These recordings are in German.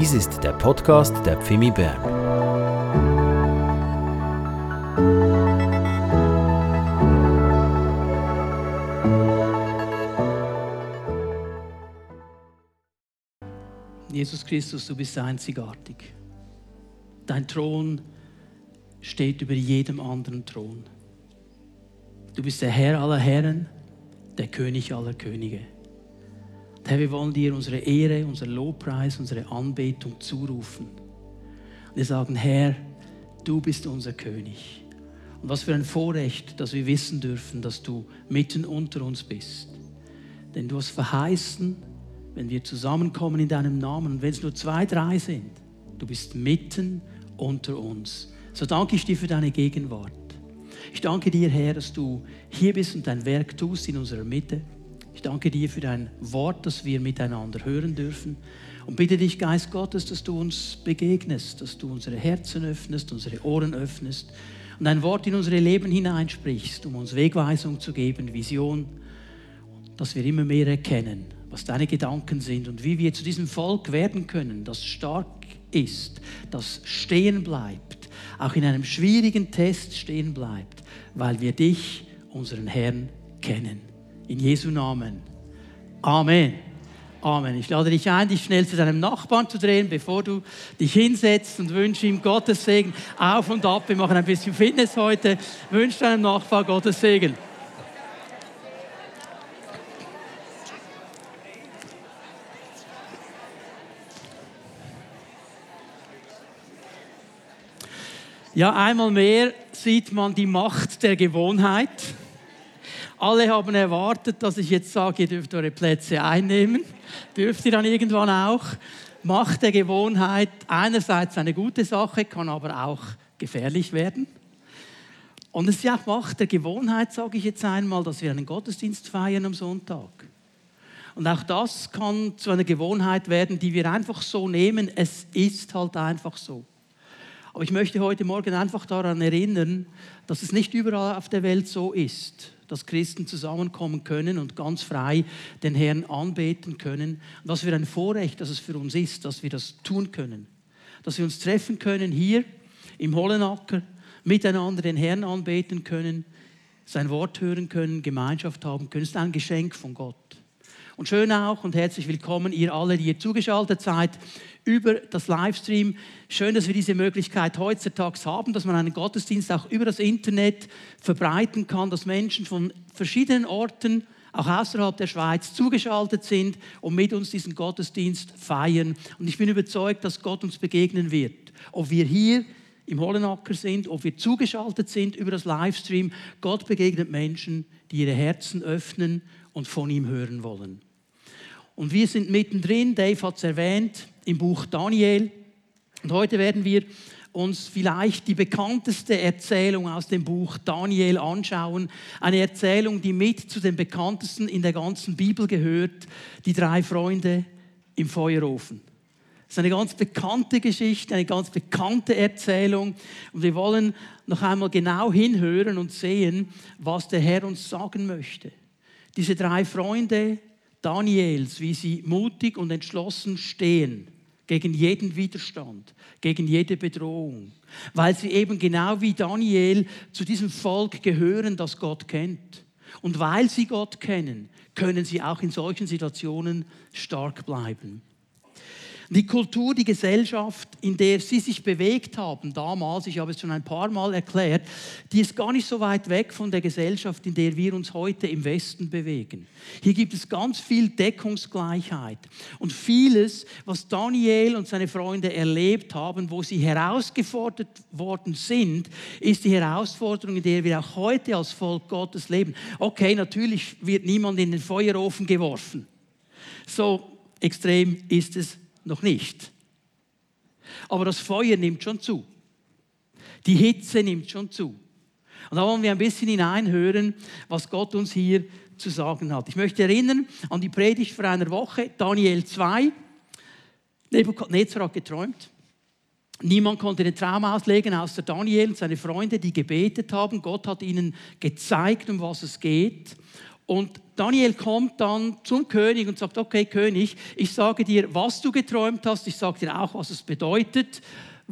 Dies ist der Podcast der Pfimi Bern. Jesus Christus, du bist einzigartig. Dein Thron steht über jedem anderen Thron. Du bist der Herr aller Herren, der König aller Könige. Herr, wir wollen dir unsere Ehre, unser Lobpreis, unsere Anbetung zurufen. wir sagen, Herr, du bist unser König. Und was für ein Vorrecht, dass wir wissen dürfen, dass du mitten unter uns bist. Denn du hast verheißen, wenn wir zusammenkommen in deinem Namen, und wenn es nur zwei, drei sind, du bist mitten unter uns. So danke ich dir für deine Gegenwart. Ich danke dir, Herr, dass du hier bist und dein Werk tust in unserer Mitte. Ich danke dir für dein Wort, das wir miteinander hören dürfen. Und bitte dich, Geist Gottes, dass du uns begegnest, dass du unsere Herzen öffnest, unsere Ohren öffnest und ein Wort in unsere Leben hineinsprichst, um uns Wegweisung zu geben, Vision, dass wir immer mehr erkennen, was deine Gedanken sind und wie wir zu diesem Volk werden können, das stark ist, das stehen bleibt, auch in einem schwierigen Test stehen bleibt, weil wir dich, unseren Herrn, kennen. In Jesu Namen. Amen. Amen. Ich lade dich ein, dich schnell zu deinem Nachbarn zu drehen, bevor du dich hinsetzt und wünsche ihm Gottes Segen auf und ab. Wir machen ein bisschen Fitness heute. Wünsche deinem Nachbarn Gottes Segen. Ja, einmal mehr sieht man die Macht der Gewohnheit. Alle haben erwartet, dass ich jetzt sage, ihr dürft eure Plätze einnehmen. Dürft ihr dann irgendwann auch. Macht der Gewohnheit einerseits eine gute Sache, kann aber auch gefährlich werden. Und es ist ja auch Macht der Gewohnheit, sage ich jetzt einmal, dass wir einen Gottesdienst feiern am Sonntag. Und auch das kann zu einer Gewohnheit werden, die wir einfach so nehmen. Es ist halt einfach so. Aber ich möchte heute Morgen einfach daran erinnern, dass es nicht überall auf der Welt so ist, dass Christen zusammenkommen können und ganz frei den Herrn anbeten können. Und was für ein Vorrecht, dass es für uns ist, dass wir das tun können. Dass wir uns treffen können hier im Hollenacker, miteinander den Herrn anbeten können, sein Wort hören können, Gemeinschaft haben können. Das ist ein Geschenk von Gott. Und schön auch und herzlich willkommen ihr alle, die ihr zugeschaltet seid über das Livestream. Schön, dass wir diese Möglichkeit heutzutage haben, dass man einen Gottesdienst auch über das Internet verbreiten kann, dass Menschen von verschiedenen Orten, auch außerhalb der Schweiz, zugeschaltet sind und mit uns diesen Gottesdienst feiern. Und ich bin überzeugt, dass Gott uns begegnen wird. Ob wir hier im Hollenacker sind, ob wir zugeschaltet sind über das Livestream, Gott begegnet Menschen, die ihre Herzen öffnen und von ihm hören wollen. Und wir sind mittendrin, Dave hat es erwähnt, im Buch Daniel. Und heute werden wir uns vielleicht die bekannteste Erzählung aus dem Buch Daniel anschauen. Eine Erzählung, die mit zu den bekanntesten in der ganzen Bibel gehört. Die drei Freunde im Feuerofen. Das ist eine ganz bekannte Geschichte, eine ganz bekannte Erzählung. Und wir wollen noch einmal genau hinhören und sehen, was der Herr uns sagen möchte. Diese drei Freunde Daniels, wie sie mutig und entschlossen stehen gegen jeden Widerstand, gegen jede Bedrohung, weil sie eben genau wie Daniel zu diesem Volk gehören, das Gott kennt. Und weil sie Gott kennen, können sie auch in solchen Situationen stark bleiben. Die Kultur, die Gesellschaft, in der sie sich bewegt haben damals, ich habe es schon ein paar Mal erklärt, die ist gar nicht so weit weg von der Gesellschaft, in der wir uns heute im Westen bewegen. Hier gibt es ganz viel Deckungsgleichheit und vieles, was Daniel und seine Freunde erlebt haben, wo sie herausgefordert worden sind, ist die Herausforderung, in der wir auch heute als Volk Gottes leben. Okay, natürlich wird niemand in den Feuerofen geworfen. So extrem ist es noch nicht. Aber das Feuer nimmt schon zu. Die Hitze nimmt schon zu. Und da wollen wir ein bisschen hineinhören, was Gott uns hier zu sagen hat. Ich möchte erinnern an die Predigt vor einer Woche, Daniel 2. Nebukadnezar hat geträumt. Niemand konnte den Traum auslegen, außer Daniel und seine Freunde, die gebetet haben. Gott hat ihnen gezeigt, um was es geht. Und Daniel kommt dann zum König und sagt, okay König, ich sage dir, was du geträumt hast, ich sage dir auch, was es bedeutet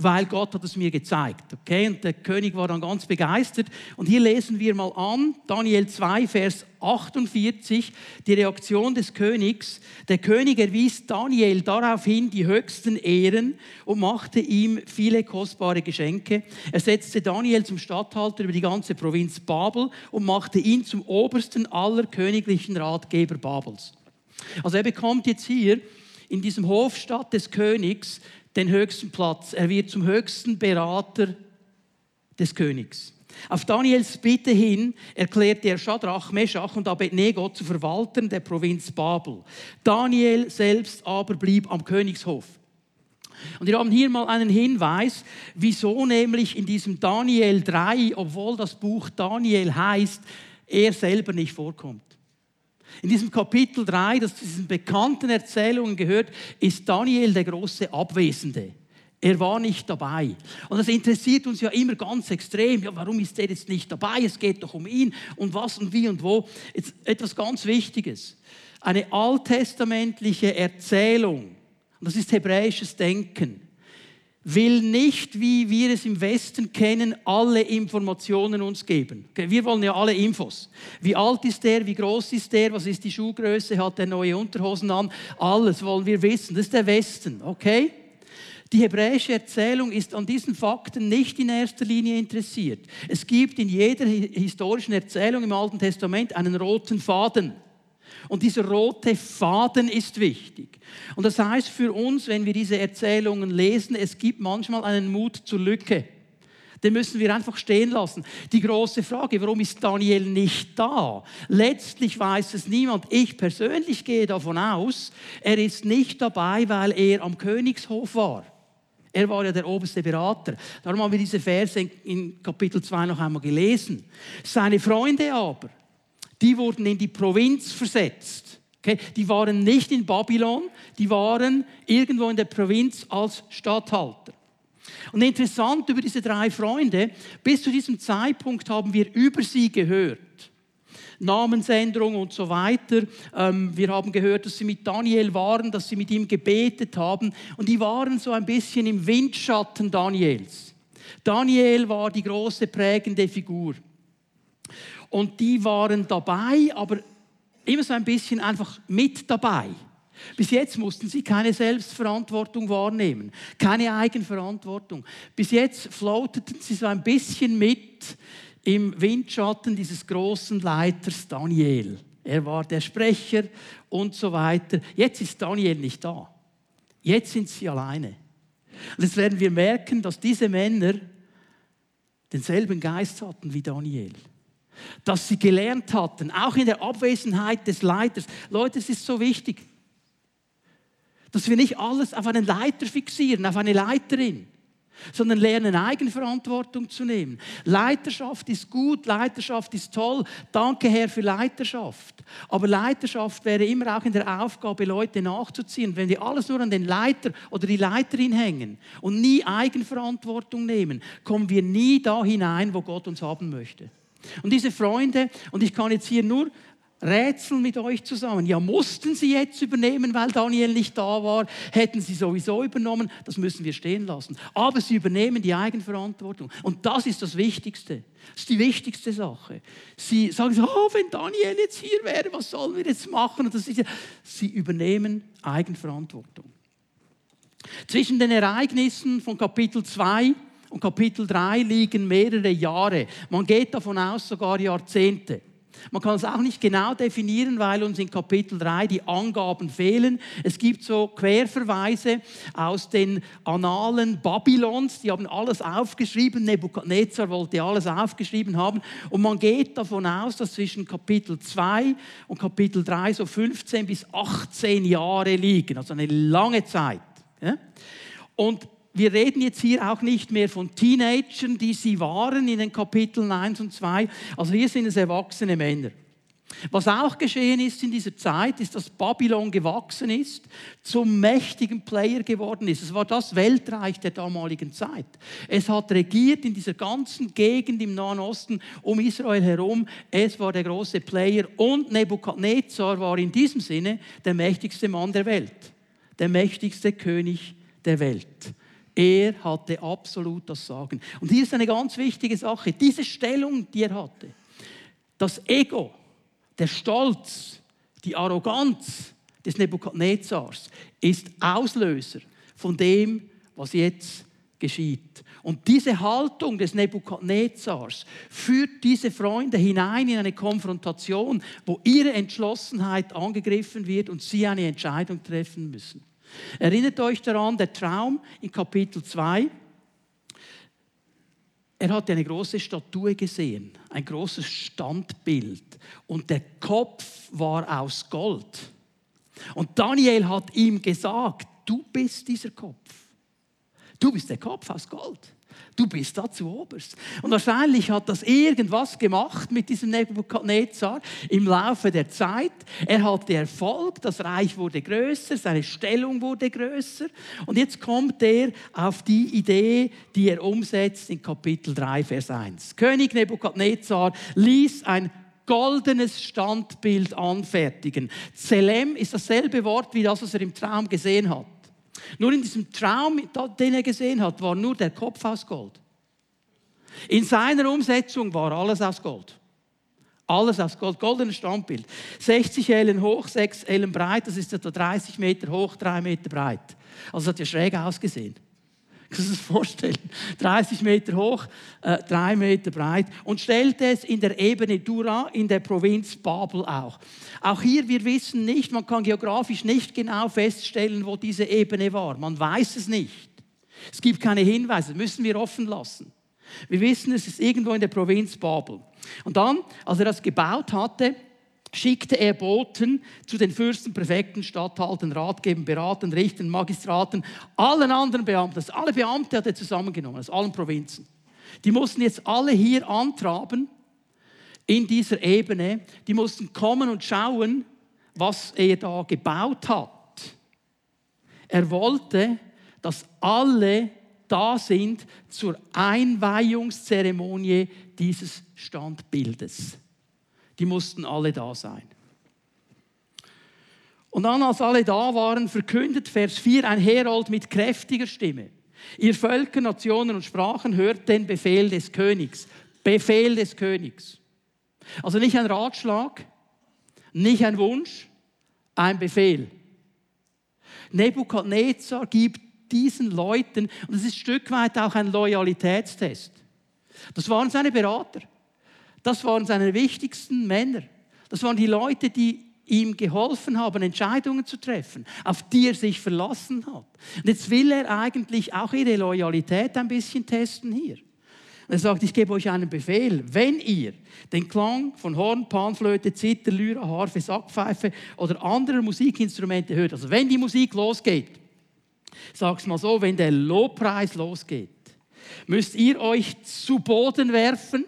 weil Gott hat es mir gezeigt. Okay? Und der König war dann ganz begeistert. Und hier lesen wir mal an, Daniel 2, Vers 48, die Reaktion des Königs. Der König erwies Daniel daraufhin die höchsten Ehren und machte ihm viele kostbare Geschenke. Er setzte Daniel zum Statthalter über die ganze Provinz Babel und machte ihn zum obersten aller königlichen Ratgeber Babels. Also er bekommt jetzt hier in diesem Hofstadt des Königs den höchsten Platz. Er wird zum höchsten Berater des Königs. Auf Daniels Bitte hin erklärte er Schadrach, Meschach und Abednego zu Verwaltern der Provinz Babel. Daniel selbst aber blieb am Königshof. Und wir haben hier mal einen Hinweis, wieso nämlich in diesem Daniel 3, obwohl das Buch Daniel heißt, er selber nicht vorkommt. In diesem Kapitel 3, das zu diesen bekannten Erzählungen gehört, ist Daniel der große Abwesende. Er war nicht dabei. Und das interessiert uns ja immer ganz extrem. Ja, warum ist er jetzt nicht dabei? Es geht doch um ihn und was und wie und wo. Jetzt etwas ganz Wichtiges. Eine alttestamentliche Erzählung, und das ist hebräisches Denken, will nicht, wie wir es im Westen kennen, alle Informationen uns geben. Wir wollen ja alle Infos. Wie alt ist der? Wie groß ist der? Was ist die Schuhgröße? Hat er neue Unterhosen an? Alles wollen wir wissen. Das ist der Westen, okay? Die hebräische Erzählung ist an diesen Fakten nicht in erster Linie interessiert. Es gibt in jeder historischen Erzählung im Alten Testament einen roten Faden. Und dieser rote Faden ist wichtig. Und das heißt für uns, wenn wir diese Erzählungen lesen, es gibt manchmal einen Mut zur Lücke. Den müssen wir einfach stehen lassen. Die große Frage, warum ist Daniel nicht da? Letztlich weiß es niemand. Ich persönlich gehe davon aus, er ist nicht dabei, weil er am Königshof war. Er war ja der oberste Berater. Darum haben wir diese Verse in Kapitel 2 noch einmal gelesen. Seine Freunde aber, die wurden in die Provinz versetzt. Okay? Die waren nicht in Babylon, die waren irgendwo in der Provinz als Statthalter. Und interessant über diese drei Freunde, bis zu diesem Zeitpunkt haben wir über sie gehört. Namensänderung und so weiter. Ähm, wir haben gehört, dass sie mit Daniel waren, dass sie mit ihm gebetet haben. Und die waren so ein bisschen im Windschatten Daniels. Daniel war die große prägende Figur. Und die waren dabei, aber immer so ein bisschen einfach mit dabei. Bis jetzt mussten sie keine Selbstverantwortung wahrnehmen, keine Eigenverantwortung. Bis jetzt floateten sie so ein bisschen mit im Windschatten dieses großen Leiters Daniel. Er war der Sprecher und so weiter. Jetzt ist Daniel nicht da. Jetzt sind sie alleine. Und jetzt werden wir merken, dass diese Männer denselben Geist hatten wie Daniel dass sie gelernt hatten, auch in der Abwesenheit des Leiters. Leute, es ist so wichtig, dass wir nicht alles auf einen Leiter fixieren, auf eine Leiterin, sondern lernen, Eigenverantwortung zu nehmen. Leiterschaft ist gut, Leiterschaft ist toll. Danke, Herr, für Leiterschaft. Aber Leiterschaft wäre immer auch in der Aufgabe, Leute nachzuziehen. Wenn wir alles nur an den Leiter oder die Leiterin hängen und nie Eigenverantwortung nehmen, kommen wir nie da hinein, wo Gott uns haben möchte. Und diese Freunde, und ich kann jetzt hier nur rätseln mit euch zusammen. Ja, mussten sie jetzt übernehmen, weil Daniel nicht da war? Hätten sie sowieso übernommen? Das müssen wir stehen lassen. Aber sie übernehmen die Eigenverantwortung. Und das ist das Wichtigste. Das ist die wichtigste Sache. Sie sagen so, oh, wenn Daniel jetzt hier wäre, was sollen wir jetzt machen? Und das ist ja, sie übernehmen Eigenverantwortung. Zwischen den Ereignissen von Kapitel 2 und Kapitel 3 liegen mehrere Jahre. Man geht davon aus, sogar Jahrzehnte. Man kann es auch nicht genau definieren, weil uns in Kapitel 3 die Angaben fehlen. Es gibt so Querverweise aus den Annalen Babylons, die haben alles aufgeschrieben. Nebukadnezar wollte alles aufgeschrieben haben. Und man geht davon aus, dass zwischen Kapitel 2 und Kapitel 3 so 15 bis 18 Jahre liegen, also eine lange Zeit. Und wir reden jetzt hier auch nicht mehr von Teenagern, die sie waren in den Kapiteln 1 und 2. Also hier sind es erwachsene Männer. Was auch geschehen ist in dieser Zeit, ist, dass Babylon gewachsen ist, zum mächtigen Player geworden ist. Es war das Weltreich der damaligen Zeit. Es hat regiert in dieser ganzen Gegend im Nahen Osten um Israel herum. Es war der große Player und Nebukadnezar war in diesem Sinne der mächtigste Mann der Welt, der mächtigste König der Welt. Er hatte absolut das Sagen. Und hier ist eine ganz wichtige Sache. Diese Stellung, die er hatte, das Ego, der Stolz, die Arroganz des Nebukadnezars ist Auslöser von dem, was jetzt geschieht. Und diese Haltung des Nebukadnezars führt diese Freunde hinein in eine Konfrontation, wo ihre Entschlossenheit angegriffen wird und sie eine Entscheidung treffen müssen. Erinnert euch daran, der Traum in Kapitel 2. Er hatte eine große Statue gesehen, ein großes Standbild und der Kopf war aus Gold. Und Daniel hat ihm gesagt, du bist dieser Kopf. Du bist der Kopf aus Gold. Du bist da zu oberst. Und wahrscheinlich hat das irgendwas gemacht mit diesem Nebukadnezar im Laufe der Zeit. Er hatte Erfolg, das Reich wurde größer, seine Stellung wurde größer. Und jetzt kommt er auf die Idee, die er umsetzt in Kapitel 3, Vers 1. König Nebukadnezar ließ ein goldenes Standbild anfertigen. Zelem ist dasselbe Wort wie das, was er im Traum gesehen hat. Nur in diesem Traum, den er gesehen hat, war nur der Kopf aus Gold. In seiner Umsetzung war alles aus Gold. Alles aus Gold, goldenes Standbild. 60 Ellen hoch, 6 Ellen breit, das ist etwa 30 Meter hoch, 3 Meter breit. Also hat ja schräg ausgesehen. Kannst du das vorstellen? 30 Meter hoch, äh, 3 Meter breit und stellte es in der Ebene Dura in der Provinz Babel auch. Auch hier, wir wissen nicht, man kann geografisch nicht genau feststellen, wo diese Ebene war. Man weiß es nicht. Es gibt keine Hinweise, müssen wir offen lassen. Wir wissen, es ist irgendwo in der Provinz Babel. Und dann, als er das gebaut hatte, schickte er Boten zu den Fürsten, Präfekten, Statthaltern, Ratgebern, Beratern, Richtern, Magistraten, allen anderen Beamten. Das alle Beamte hat er zusammengenommen, aus allen Provinzen. Die mussten jetzt alle hier antraben, in dieser Ebene. Die mussten kommen und schauen, was er da gebaut hat. Er wollte, dass alle da sind zur Einweihungszeremonie dieses Standbildes. Die mussten alle da sein. Und dann, als alle da waren, verkündet Vers 4 ein Herold mit kräftiger Stimme. Ihr Völker, Nationen und Sprachen hört den Befehl des Königs. Befehl des Königs. Also nicht ein Ratschlag, nicht ein Wunsch, ein Befehl. Nebukadnezar gibt diesen Leuten, und das ist ein Stück weit auch ein Loyalitätstest. Das waren seine Berater. Das waren seine wichtigsten Männer. Das waren die Leute, die ihm geholfen haben, Entscheidungen zu treffen, auf die er sich verlassen hat. Und jetzt will er eigentlich auch ihre Loyalität ein bisschen testen hier. er sagt, ich gebe euch einen Befehl. Wenn ihr den Klang von Horn, Panflöte, Zither, Lyra, Harfe, Sackpfeife oder anderer Musikinstrumente hört, also wenn die Musik losgeht, sag's mal so, wenn der Lobpreis losgeht, müsst ihr euch zu Boden werfen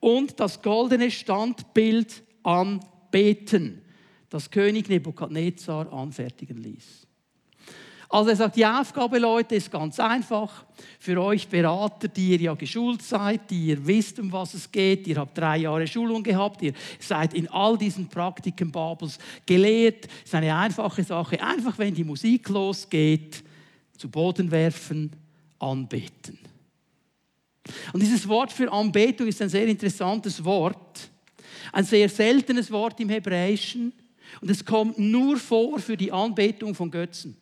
und das goldene Standbild anbeten, das König Nebukadnezar anfertigen ließ. Also er sagt, die Aufgabe, Leute, ist ganz einfach. Für euch Berater, die ihr ja geschult seid, die ihr wisst, um was es geht, ihr habt drei Jahre Schulung gehabt, ihr seid in all diesen Praktiken Babels gelehrt. Es ist eine einfache Sache. Einfach, wenn die Musik losgeht, zu Boden werfen, anbeten. Und dieses Wort für Anbetung ist ein sehr interessantes Wort, ein sehr seltenes Wort im Hebräischen und es kommt nur vor für die Anbetung von Götzen.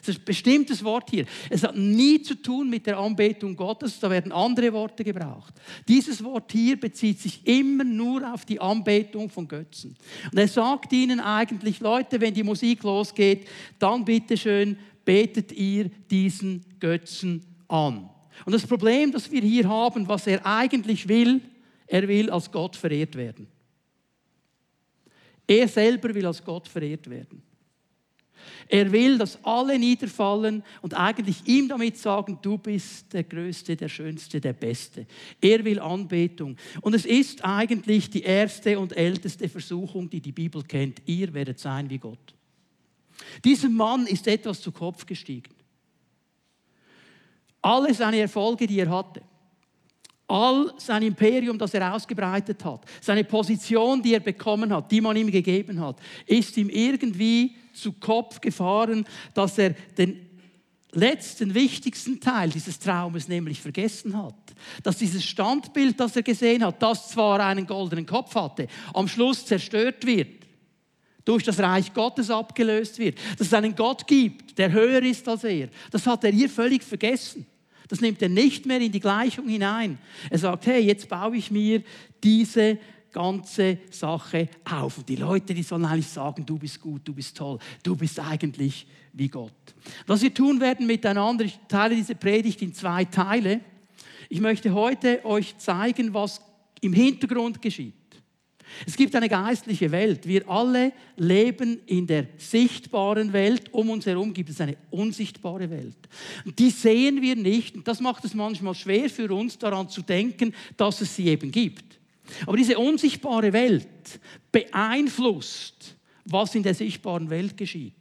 Das ist ein bestimmtes Wort hier. Es hat nie zu tun mit der Anbetung Gottes, da werden andere Worte gebraucht. Dieses Wort hier bezieht sich immer nur auf die Anbetung von Götzen. Und er sagt ihnen eigentlich, Leute, wenn die Musik losgeht, dann bitteschön betet ihr diesen Götzen an. Und das Problem, das wir hier haben, was er eigentlich will, er will als Gott verehrt werden. Er selber will als Gott verehrt werden. Er will, dass alle niederfallen und eigentlich ihm damit sagen, du bist der Größte, der Schönste, der Beste. Er will Anbetung. Und es ist eigentlich die erste und älteste Versuchung, die die Bibel kennt. Ihr werdet sein wie Gott. Diesem Mann ist etwas zu Kopf gestiegen. Alle seine Erfolge, die er hatte, all sein Imperium, das er ausgebreitet hat, seine Position, die er bekommen hat, die man ihm gegeben hat, ist ihm irgendwie zu Kopf gefahren, dass er den letzten, wichtigsten Teil dieses Traumes nämlich vergessen hat. Dass dieses Standbild, das er gesehen hat, das zwar einen goldenen Kopf hatte, am Schluss zerstört wird, durch das Reich Gottes abgelöst wird, dass es einen Gott gibt, der höher ist als er. Das hat er hier völlig vergessen. Das nimmt er nicht mehr in die Gleichung hinein. Er sagt, hey, jetzt baue ich mir diese ganze Sache auf. Und die Leute, die sollen eigentlich sagen, du bist gut, du bist toll, du bist eigentlich wie Gott. Was wir tun werden miteinander, ich teile diese Predigt in zwei Teile. Ich möchte heute euch zeigen, was im Hintergrund geschieht. Es gibt eine geistliche Welt. Wir alle leben in der sichtbaren Welt. Um uns herum gibt es eine unsichtbare Welt. Die sehen wir nicht. Und das macht es manchmal schwer für uns, daran zu denken, dass es sie eben gibt. Aber diese unsichtbare Welt beeinflusst, was in der sichtbaren Welt geschieht.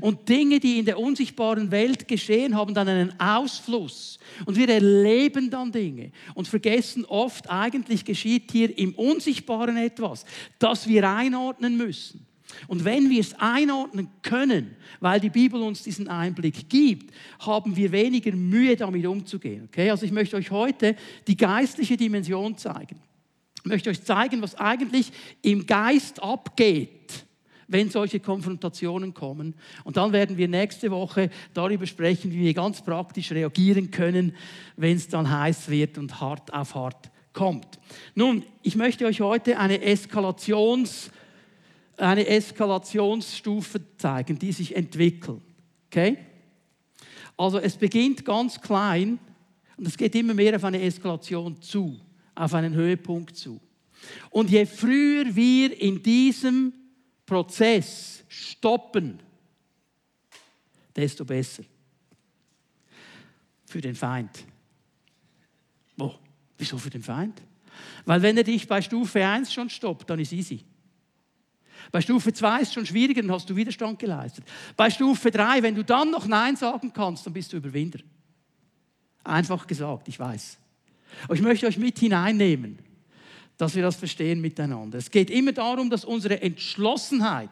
Und Dinge, die in der unsichtbaren Welt geschehen, haben dann einen Ausfluss. Und wir erleben dann Dinge und vergessen oft, eigentlich geschieht hier im Unsichtbaren etwas, das wir einordnen müssen. Und wenn wir es einordnen können, weil die Bibel uns diesen Einblick gibt, haben wir weniger Mühe damit umzugehen. Okay? Also ich möchte euch heute die geistliche Dimension zeigen. Ich möchte euch zeigen, was eigentlich im Geist abgeht wenn solche Konfrontationen kommen. Und dann werden wir nächste Woche darüber sprechen, wie wir ganz praktisch reagieren können, wenn es dann heiß wird und hart auf hart kommt. Nun, ich möchte euch heute eine Eskalations eine Eskalationsstufe zeigen, die sich entwickelt. Okay? Also es beginnt ganz klein und es geht immer mehr auf eine Eskalation zu, auf einen Höhepunkt zu. Und je früher wir in diesem Prozess stoppen, desto besser. Für den Feind. Oh, wieso für den Feind? Weil wenn er dich bei Stufe 1 schon stoppt, dann ist easy. Bei Stufe 2 ist es schon schwieriger, dann hast du Widerstand geleistet. Bei Stufe 3, wenn du dann noch Nein sagen kannst, dann bist du Überwinder. Einfach gesagt, ich weiß. Aber ich möchte euch mit hineinnehmen dass wir das verstehen miteinander. Es geht immer darum, dass unsere Entschlossenheit,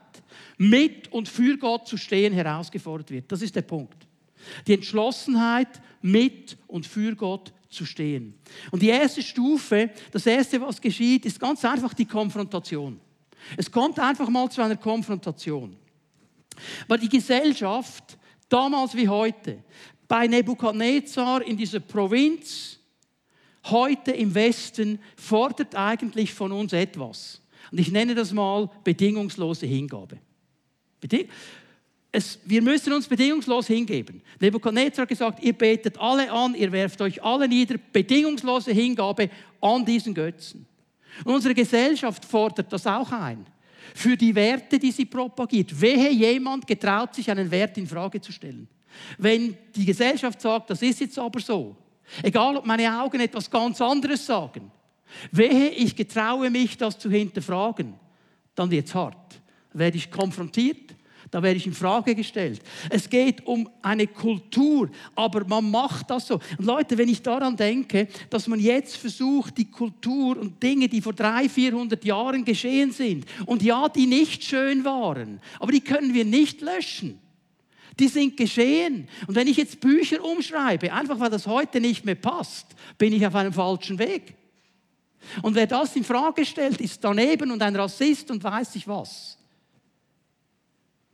mit und für Gott zu stehen, herausgefordert wird. Das ist der Punkt. Die Entschlossenheit, mit und für Gott zu stehen. Und die erste Stufe, das erste, was geschieht, ist ganz einfach die Konfrontation. Es kommt einfach mal zu einer Konfrontation. Weil die Gesellschaft, damals wie heute, bei Nebukadnezar in dieser Provinz, heute im Westen fordert eigentlich von uns etwas. Und ich nenne das mal bedingungslose Hingabe. Es, wir müssen uns bedingungslos hingeben. Nebuchadnezzar hat gesagt, ihr betet alle an, ihr werft euch alle nieder, bedingungslose Hingabe an diesen Götzen. Und unsere Gesellschaft fordert das auch ein. Für die Werte, die sie propagiert. Wehe jemand getraut sich, einen Wert in Frage zu stellen. Wenn die Gesellschaft sagt, das ist jetzt aber so, Egal, ob meine Augen etwas ganz anderes sagen. Wehe, ich getraue mich, das zu hinterfragen, dann wird es hart. Werde ich konfrontiert, da werde ich in Frage gestellt. Es geht um eine Kultur, aber man macht das so. Und Leute, wenn ich daran denke, dass man jetzt versucht, die Kultur und Dinge, die vor 300, 400 Jahren geschehen sind, und ja, die nicht schön waren, aber die können wir nicht löschen. Die sind geschehen. Und wenn ich jetzt Bücher umschreibe, einfach weil das heute nicht mehr passt, bin ich auf einem falschen Weg. Und wer das in Frage stellt, ist daneben und ein Rassist und weiß ich was.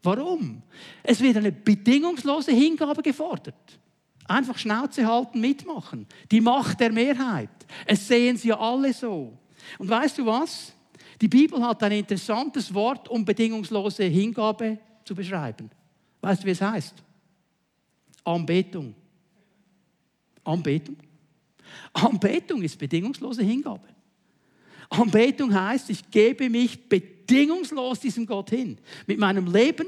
Warum? Es wird eine bedingungslose Hingabe gefordert. Einfach Schnauze halten, mitmachen. Die Macht der Mehrheit. Es sehen sie ja alle so. Und weißt du was? Die Bibel hat ein interessantes Wort, um bedingungslose Hingabe zu beschreiben. Weißt du, wie es heißt? Anbetung. Anbetung. Anbetung ist bedingungslose Hingabe. Anbetung heißt, ich gebe mich bedingungslos diesem Gott hin. Mit meinem Leben,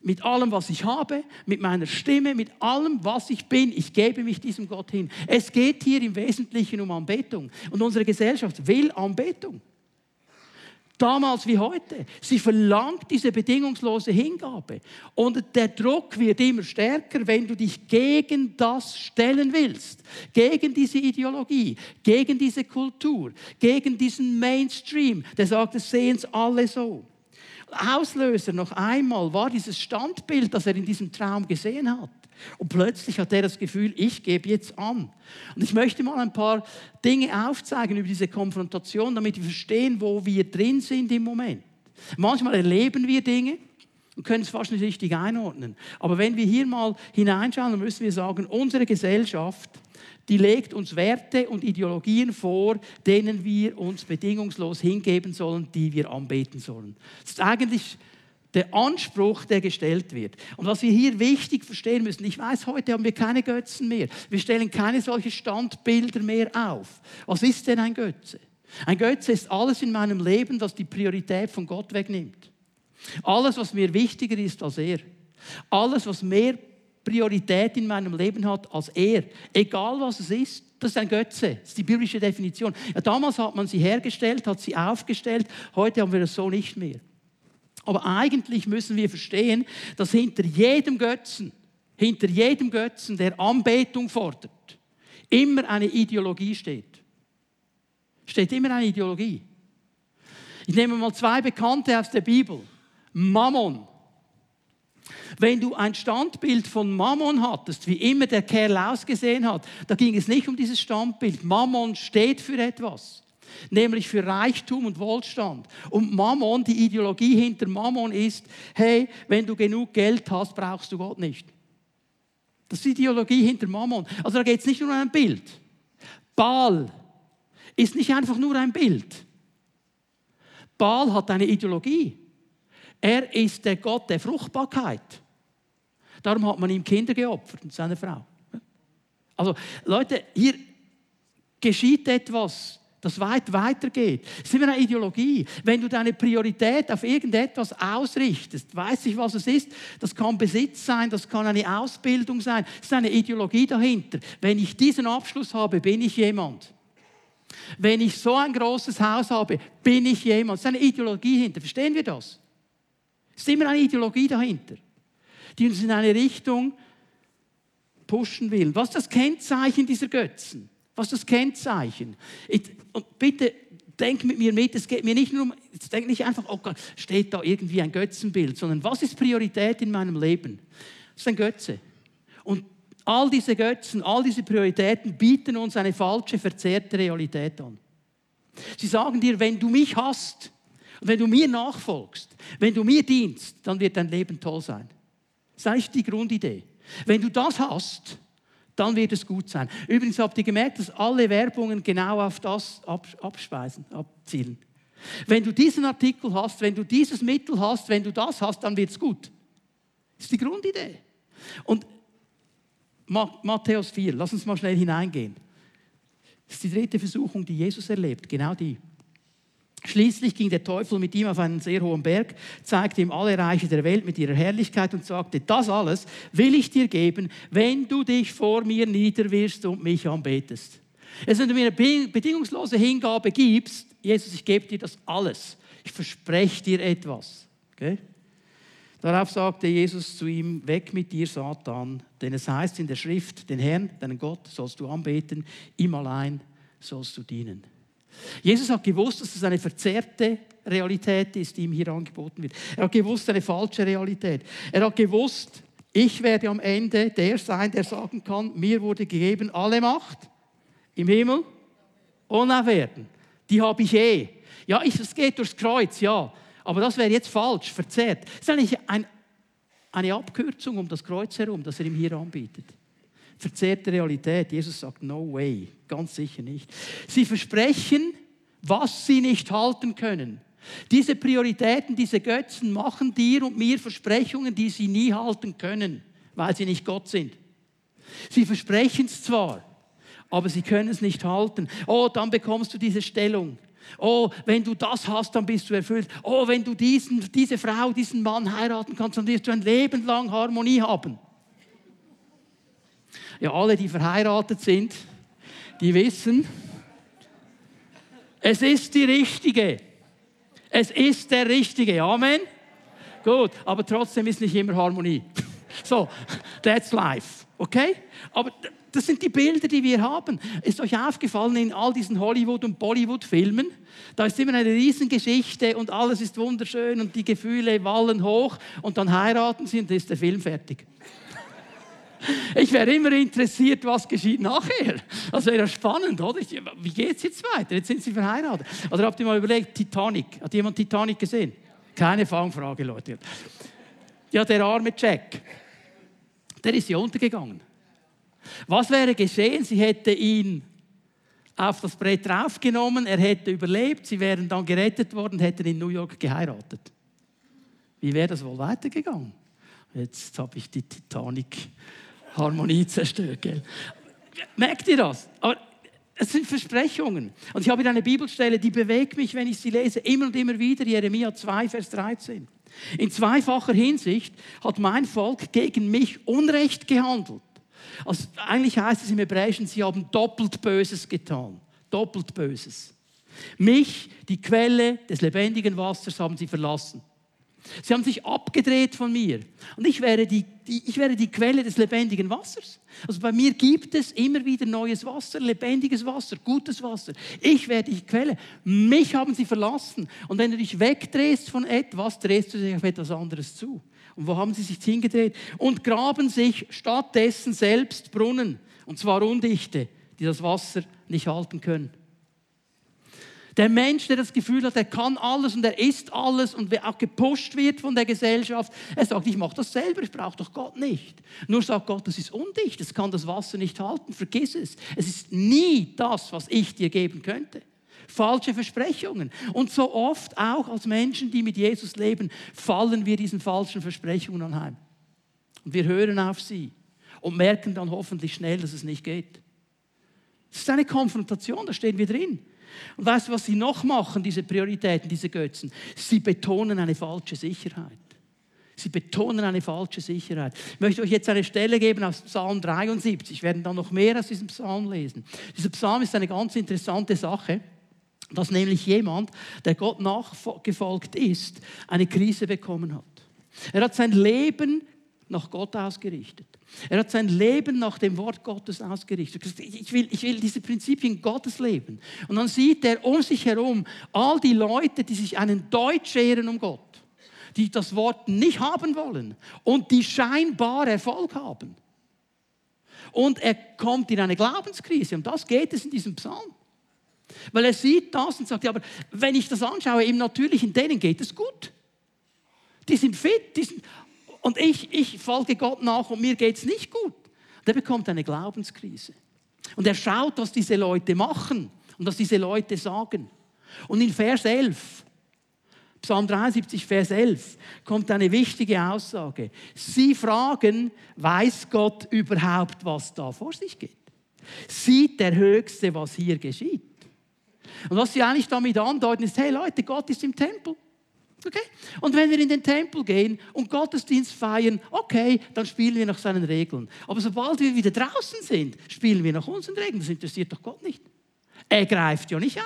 mit allem, was ich habe, mit meiner Stimme, mit allem, was ich bin. Ich gebe mich diesem Gott hin. Es geht hier im Wesentlichen um Anbetung. Und unsere Gesellschaft will Anbetung. Damals wie heute. Sie verlangt diese bedingungslose Hingabe. Und der Druck wird immer stärker, wenn du dich gegen das stellen willst. Gegen diese Ideologie, gegen diese Kultur, gegen diesen Mainstream, der sagt, es sehen es alle so. Auslöser noch einmal war dieses Standbild, das er in diesem Traum gesehen hat. Und plötzlich hat er das Gefühl, ich gebe jetzt an. Und ich möchte mal ein paar Dinge aufzeigen über diese Konfrontation, damit wir verstehen, wo wir drin sind im Moment. Manchmal erleben wir Dinge und können es fast nicht richtig einordnen. Aber wenn wir hier mal hineinschauen, dann müssen wir sagen, unsere Gesellschaft, die legt uns Werte und Ideologien vor, denen wir uns bedingungslos hingeben sollen, die wir anbeten sollen. Das ist eigentlich der Anspruch, der gestellt wird. Und was wir hier wichtig verstehen müssen, ich weiß, heute haben wir keine Götzen mehr. Wir stellen keine solche Standbilder mehr auf. Was ist denn ein Götze? Ein Götze ist alles in meinem Leben, das die Priorität von Gott wegnimmt. Alles, was mir wichtiger ist als er. Alles, was mehr Priorität in meinem Leben hat als er. Egal was es ist, das ist ein Götze. Das ist die biblische Definition. Ja, damals hat man sie hergestellt, hat sie aufgestellt. Heute haben wir das so nicht mehr. Aber eigentlich müssen wir verstehen, dass hinter jedem Götzen, hinter jedem Götzen, der Anbetung fordert, immer eine Ideologie steht. Steht immer eine Ideologie. Ich nehme mal zwei Bekannte aus der Bibel. Mammon. Wenn du ein Standbild von Mammon hattest, wie immer der Kerl ausgesehen hat, da ging es nicht um dieses Standbild. Mammon steht für etwas nämlich für Reichtum und Wohlstand. Und Mammon, die Ideologie hinter Mammon ist, hey, wenn du genug Geld hast, brauchst du Gott nicht. Das ist die Ideologie hinter Mammon. Also da geht es nicht nur um ein Bild. Baal ist nicht einfach nur ein Bild. Baal hat eine Ideologie. Er ist der Gott der Fruchtbarkeit. Darum hat man ihm Kinder geopfert und seine Frau. Also Leute, hier geschieht etwas, das weit weitergeht. Es ist immer eine Ideologie. Wenn du deine Priorität auf irgendetwas ausrichtest, weiß ich, was es ist, das kann Besitz sein, das kann eine Ausbildung sein, es ist eine Ideologie dahinter. Wenn ich diesen Abschluss habe, bin ich jemand. Wenn ich so ein großes Haus habe, bin ich jemand. Es ist eine Ideologie dahinter. Verstehen wir das? Es ist immer eine Ideologie dahinter, die uns in eine Richtung pushen will. Was ist das Kennzeichen dieser Götzen? Was ist das Kennzeichen? Ich, und bitte denk mit mir mit, es geht mir nicht nur um, denk nicht einfach, oh Gott, steht da irgendwie ein Götzenbild, sondern was ist Priorität in meinem Leben? Das ist ein Götze. Und all diese Götzen, all diese Prioritäten bieten uns eine falsche, verzerrte Realität an. Sie sagen dir, wenn du mich hast, wenn du mir nachfolgst, wenn du mir dienst, dann wird dein Leben toll sein. Das ist eigentlich die Grundidee. Wenn du das hast, dann wird es gut sein. Übrigens habt ihr gemerkt, dass alle Werbungen genau auf das abspeisen, abzielen. Wenn du diesen Artikel hast, wenn du dieses Mittel hast, wenn du das hast, dann wird es gut. Das ist die Grundidee. Und Matthäus 4, lass uns mal schnell hineingehen. Das ist die dritte Versuchung, die Jesus erlebt, genau die. Schließlich ging der Teufel mit ihm auf einen sehr hohen Berg, zeigte ihm alle Reiche der Welt mit ihrer Herrlichkeit und sagte, das alles will ich dir geben, wenn du dich vor mir niederwirst und mich anbetest. Also wenn du mir eine bedingungslose Hingabe gibst, Jesus, ich gebe dir das alles. Ich verspreche dir etwas. Okay? Darauf sagte Jesus zu ihm, weg mit dir, Satan, denn es heißt in der Schrift, den Herrn, deinen Gott, sollst du anbeten, ihm allein sollst du dienen. Jesus hat gewusst, dass es eine verzerrte Realität ist, die ihm hier angeboten wird. Er hat gewusst, eine falsche Realität. Er hat gewusst, ich werde am Ende der sein, der sagen kann, mir wurde gegeben alle Macht im Himmel und auf Erden. Die habe ich eh. Ja, es geht durchs Kreuz, ja. Aber das wäre jetzt falsch, verzerrt. Das ist eigentlich ein, eine Abkürzung um das Kreuz herum, das er ihm hier anbietet verzerrte Realität. Jesus sagt, no way, ganz sicher nicht. Sie versprechen, was sie nicht halten können. Diese Prioritäten, diese Götzen machen dir und mir Versprechungen, die sie nie halten können, weil sie nicht Gott sind. Sie versprechen es zwar, aber sie können es nicht halten. Oh, dann bekommst du diese Stellung. Oh, wenn du das hast, dann bist du erfüllt. Oh, wenn du diesen, diese Frau, diesen Mann heiraten kannst, dann wirst du ein Leben lang Harmonie haben. Ja, alle, die verheiratet sind, die wissen, es ist die richtige. Es ist der richtige. Amen. Gut, aber trotzdem ist nicht immer Harmonie. So, that's life. Okay? Aber das sind die Bilder, die wir haben. Ist euch aufgefallen in all diesen Hollywood- und Bollywood-Filmen? Da ist immer eine Riesengeschichte und alles ist wunderschön und die Gefühle wallen hoch und dann heiraten sie und dann ist der Film fertig. Ich wäre immer interessiert, was geschieht nachher. Das wäre ja spannend, oder? Wie geht es jetzt weiter? Jetzt sind sie verheiratet. Oder habt ihr mal überlegt, Titanic? Hat jemand Titanic gesehen? Keine Fangfrage, Leute. Ja, der arme Jack, der ist ja untergegangen. Was wäre geschehen? Sie hätte ihn auf das Brett draufgenommen, er hätte überlebt, sie wären dann gerettet worden, hätten in New York geheiratet. Wie wäre das wohl weitergegangen? Jetzt habe ich die Titanic-Harmonie zerstört. Gell? Merkt ihr das? Aber es sind Versprechungen. Und ich habe hier eine Bibelstelle, die bewegt mich, wenn ich sie lese, immer und immer wieder, Jeremia 2, Vers 13. In zweifacher Hinsicht hat mein Volk gegen mich Unrecht gehandelt. Also eigentlich heißt es im Hebräischen, sie haben doppelt Böses getan. Doppelt Böses. Mich, die Quelle des lebendigen Wassers, haben sie verlassen. Sie haben sich abgedreht von mir. Und ich wäre die, die, ich wäre die Quelle des lebendigen Wassers. Also bei mir gibt es immer wieder neues Wasser, lebendiges Wasser, gutes Wasser. Ich wäre die Quelle. Mich haben sie verlassen. Und wenn du dich wegdrehst von etwas, drehst du dich auf etwas anderes zu. Und wo haben sie sich hingedreht? Und graben sich stattdessen selbst Brunnen. Und zwar undichte, die das Wasser nicht halten können. Der Mensch, der das Gefühl hat, er kann alles und er ist alles und auch gepusht wird von der Gesellschaft, er sagt, ich mache das selber, ich brauche doch Gott nicht. Nur sagt Gott, das ist undicht, das kann das Wasser nicht halten, vergiss es. Es ist nie das, was ich dir geben könnte. Falsche Versprechungen. Und so oft auch als Menschen, die mit Jesus leben, fallen wir diesen falschen Versprechungen anheim. Und wir hören auf sie und merken dann hoffentlich schnell, dass es nicht geht. Das ist eine Konfrontation, da stehen wir drin. Und weißt du, was sie noch machen, diese Prioritäten, diese Götzen? Sie betonen eine falsche Sicherheit. Sie betonen eine falsche Sicherheit. Ich möchte euch jetzt eine Stelle geben aus Psalm 73. Wir werden dann noch mehr aus diesem Psalm lesen. Dieser Psalm ist eine ganz interessante Sache, dass nämlich jemand, der Gott nachgefolgt ist, eine Krise bekommen hat. Er hat sein Leben nach Gott ausgerichtet. Er hat sein Leben nach dem Wort Gottes ausgerichtet. Ich will, ich will diese Prinzipien Gottes leben. Und dann sieht er um sich herum all die Leute, die sich einen Deutsch ehren um Gott, die das Wort nicht haben wollen und die scheinbar Erfolg haben. Und er kommt in eine Glaubenskrise. Und das geht es in diesem Psalm. Weil er sieht das und sagt, ja, aber wenn ich das anschaue, im Natürlichen, denen geht es gut. Die sind fit, die sind, und ich, ich folge Gott nach und mir geht es nicht gut. Der bekommt eine Glaubenskrise. Und er schaut, was diese Leute machen und was diese Leute sagen. Und in Vers 11, Psalm 73, Vers 11, kommt eine wichtige Aussage. Sie fragen, weiß Gott überhaupt, was da vor sich geht? Sieht der Höchste, was hier geschieht? Und was sie eigentlich damit andeuten, ist, hey Leute, Gott ist im Tempel. Okay? Und wenn wir in den Tempel gehen und Gottesdienst feiern, okay, dann spielen wir nach seinen Regeln. Aber sobald wir wieder draußen sind, spielen wir nach unseren Regeln. Das interessiert doch Gott nicht. Er greift ja nicht ein.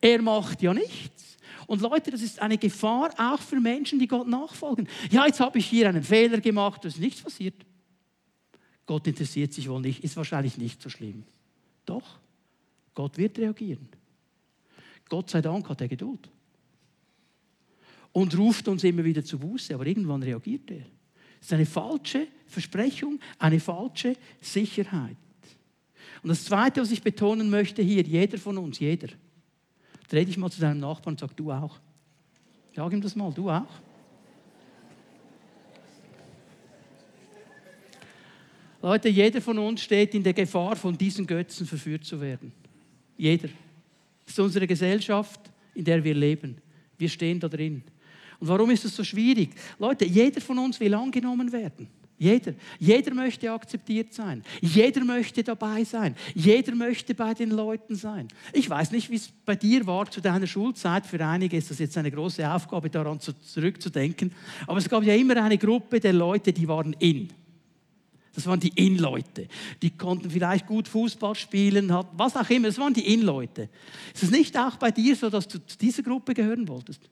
Er macht ja nichts. Und Leute, das ist eine Gefahr auch für Menschen, die Gott nachfolgen. Ja, jetzt habe ich hier einen Fehler gemacht, es ist nichts passiert. Gott interessiert sich wohl nicht, ist wahrscheinlich nicht so schlimm. Doch, Gott wird reagieren. Gott sei Dank hat er Geduld und ruft uns immer wieder zu Buße, aber irgendwann reagiert er. Das ist eine falsche Versprechung, eine falsche Sicherheit. Und das Zweite, was ich betonen möchte hier, jeder von uns, jeder, dreh dich mal zu deinem Nachbarn und sag, du auch. Sag ihm das mal, du auch. Leute, jeder von uns steht in der Gefahr, von diesen Götzen verführt zu werden. Jeder. Das ist unsere Gesellschaft, in der wir leben. Wir stehen da drin. Und warum ist es so schwierig? Leute, jeder von uns will angenommen werden. Jeder. Jeder möchte akzeptiert sein. Jeder möchte dabei sein. Jeder möchte bei den Leuten sein. Ich weiß nicht, wie es bei dir war zu deiner Schulzeit. Für einige ist das jetzt eine große Aufgabe, daran zurückzudenken. Aber es gab ja immer eine Gruppe der Leute, die waren in. Das waren die In-Leute. Die konnten vielleicht gut Fußball spielen, was auch immer. Das waren die In-Leute. Ist es nicht auch bei dir so, dass du zu dieser Gruppe gehören wolltest?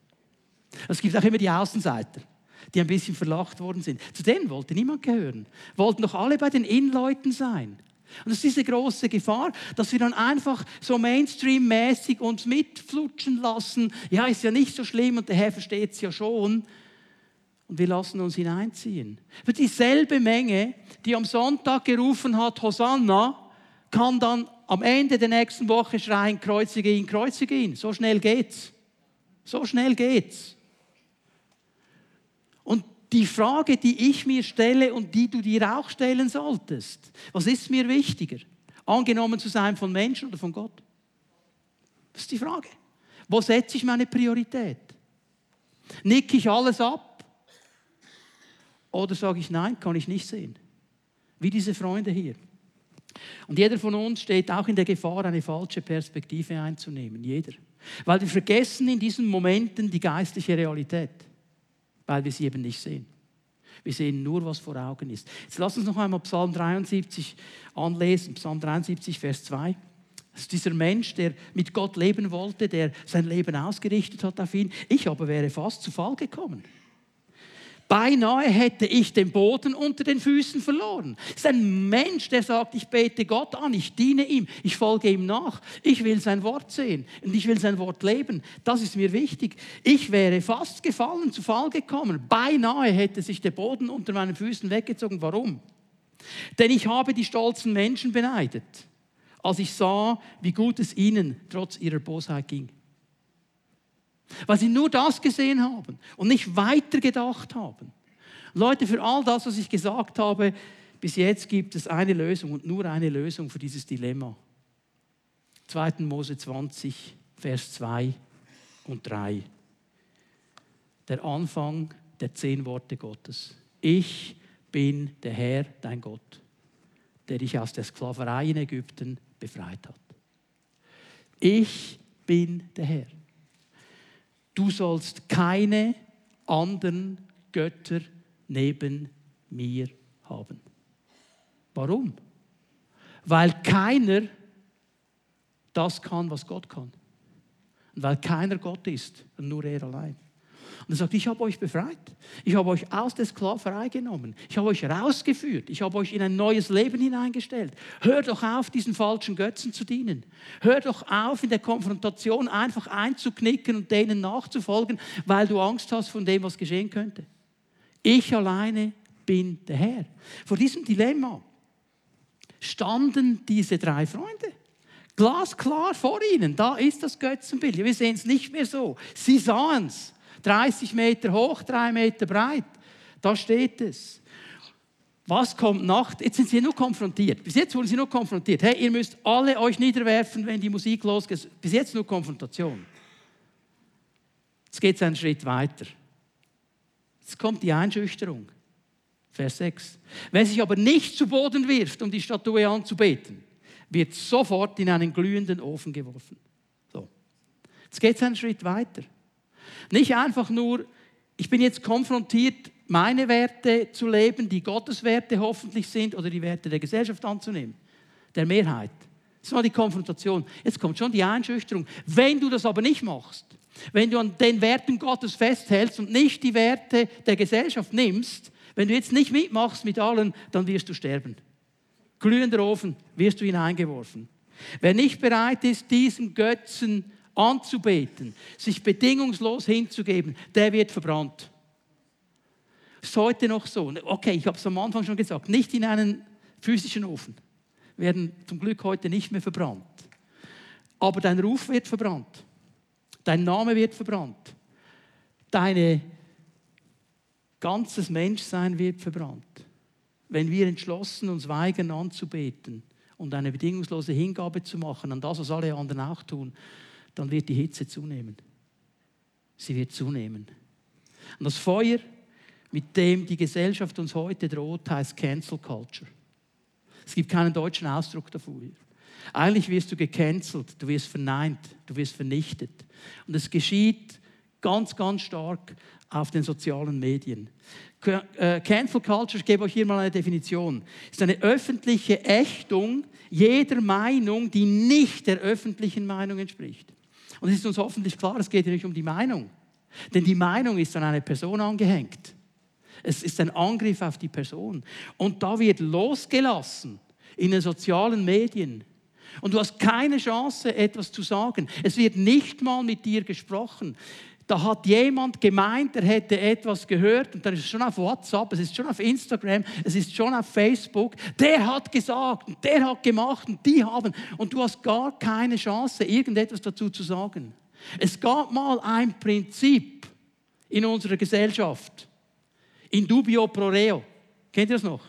Es gibt auch immer die Außenseiter die ein bisschen verlacht worden sind. Zu denen wollte niemand gehören. Wollten doch alle bei den Innenleuten sein. Und das ist diese große Gefahr, dass wir dann einfach so Mainstream-mäßig uns mitflutschen lassen. Ja, ist ja nicht so schlimm und der Herr versteht es ja schon. Und wir lassen uns hineinziehen. Für dieselbe Menge, die am Sonntag gerufen hat, Hosanna, kann dann am Ende der nächsten Woche schreien, kreuzige ihn, kreuzige ihn. So schnell geht's. So schnell geht's. Die Frage, die ich mir stelle und die du dir auch stellen solltest, was ist mir wichtiger? Angenommen zu sein von Menschen oder von Gott? Das ist die Frage. Wo setze ich meine Priorität? Nicke ich alles ab? Oder sage ich, nein, kann ich nicht sehen? Wie diese Freunde hier. Und jeder von uns steht auch in der Gefahr, eine falsche Perspektive einzunehmen. Jeder. Weil wir vergessen in diesen Momenten die geistliche Realität weil wir sie eben nicht sehen. Wir sehen nur, was vor Augen ist. Jetzt lass uns noch einmal Psalm 73 anlesen, Psalm 73, Vers 2. Das ist dieser Mensch, der mit Gott leben wollte, der sein Leben ausgerichtet hat auf ihn. Ich aber wäre fast zu Fall gekommen. Beinahe hätte ich den Boden unter den Füßen verloren. Es ist ein Mensch, der sagt, ich bete Gott an, ich diene ihm, ich folge ihm nach, ich will sein Wort sehen und ich will sein Wort leben. Das ist mir wichtig. Ich wäre fast gefallen, zu Fall gekommen. Beinahe hätte sich der Boden unter meinen Füßen weggezogen. Warum? Denn ich habe die stolzen Menschen beneidet, als ich sah, wie gut es ihnen trotz ihrer Bosheit ging. Weil sie nur das gesehen haben und nicht weiter gedacht haben. Leute, für all das, was ich gesagt habe, bis jetzt gibt es eine Lösung und nur eine Lösung für dieses Dilemma. 2. Mose 20, Vers 2 und 3. Der Anfang der zehn Worte Gottes. Ich bin der Herr, dein Gott, der dich aus der Sklaverei in Ägypten befreit hat. Ich bin der Herr. Du sollst keine anderen Götter neben mir haben. Warum? Weil keiner das kann, was Gott kann. Und weil keiner Gott ist nur er allein. Und er sagt, ich habe euch befreit. Ich habe euch aus der Sklaverei genommen. Ich habe euch rausgeführt. Ich habe euch in ein neues Leben hineingestellt. Hört doch auf, diesen falschen Götzen zu dienen. Hört doch auf, in der Konfrontation einfach einzuknicken und denen nachzufolgen, weil du Angst hast von dem, was geschehen könnte. Ich alleine bin der Herr. Vor diesem Dilemma standen diese drei Freunde. Glasklar vor ihnen, da ist das Götzenbild. Wir sehen es nicht mehr so. Sie sahen es. 30 Meter hoch, 3 Meter breit. Da steht es. Was kommt nach? Jetzt sind sie nur konfrontiert. Bis jetzt wurden sie nur konfrontiert. Hey, ihr müsst alle euch niederwerfen, wenn die Musik losgeht. Bis jetzt nur Konfrontation. Jetzt geht es einen Schritt weiter. Jetzt kommt die Einschüchterung. Vers 6. Wer sich aber nicht zu Boden wirft, um die Statue anzubeten, wird sofort in einen glühenden Ofen geworfen. So. Jetzt geht es einen Schritt weiter. Nicht einfach nur, ich bin jetzt konfrontiert, meine Werte zu leben, die Gottes Werte hoffentlich sind, oder die Werte der Gesellschaft anzunehmen, der Mehrheit. Das war die Konfrontation. Jetzt kommt schon die Einschüchterung. Wenn du das aber nicht machst, wenn du an den Werten Gottes festhältst und nicht die Werte der Gesellschaft nimmst, wenn du jetzt nicht mitmachst mit allen, dann wirst du sterben. Glühender Ofen wirst du hineingeworfen. Wer nicht bereit ist, diesen Götzen anzubeten, sich bedingungslos hinzugeben, der wird verbrannt. Ist heute noch so. Okay, ich habe es am Anfang schon gesagt, nicht in einen physischen Ofen. Werden zum Glück heute nicht mehr verbrannt. Aber dein Ruf wird verbrannt. Dein Name wird verbrannt. Dein ganzes Menschsein wird verbrannt. Wenn wir entschlossen uns weigern anzubeten und eine bedingungslose Hingabe zu machen an das, was alle anderen auch tun, dann wird die Hitze zunehmen. Sie wird zunehmen. Und das Feuer, mit dem die Gesellschaft uns heute droht, heißt Cancel Culture. Es gibt keinen deutschen Ausdruck dafür. Eigentlich wirst du gecancelt, du wirst verneint, du wirst vernichtet. Und es geschieht ganz, ganz stark auf den sozialen Medien. Äh, Cancel Culture, ich gebe euch hier mal eine Definition, ist eine öffentliche Ächtung jeder Meinung, die nicht der öffentlichen Meinung entspricht. Und es ist uns hoffentlich klar, es geht ja nicht um die Meinung. Denn die Meinung ist an eine Person angehängt. Es ist ein Angriff auf die Person. Und da wird losgelassen in den sozialen Medien. Und du hast keine Chance, etwas zu sagen. Es wird nicht mal mit dir gesprochen. Da hat jemand gemeint, er hätte etwas gehört und dann ist es schon auf WhatsApp, es ist schon auf Instagram, es ist schon auf Facebook. Der hat gesagt und der hat gemacht und die haben. Und du hast gar keine Chance, irgendetwas dazu zu sagen. Es gab mal ein Prinzip in unserer Gesellschaft. In dubio pro reo. Kennt ihr das noch?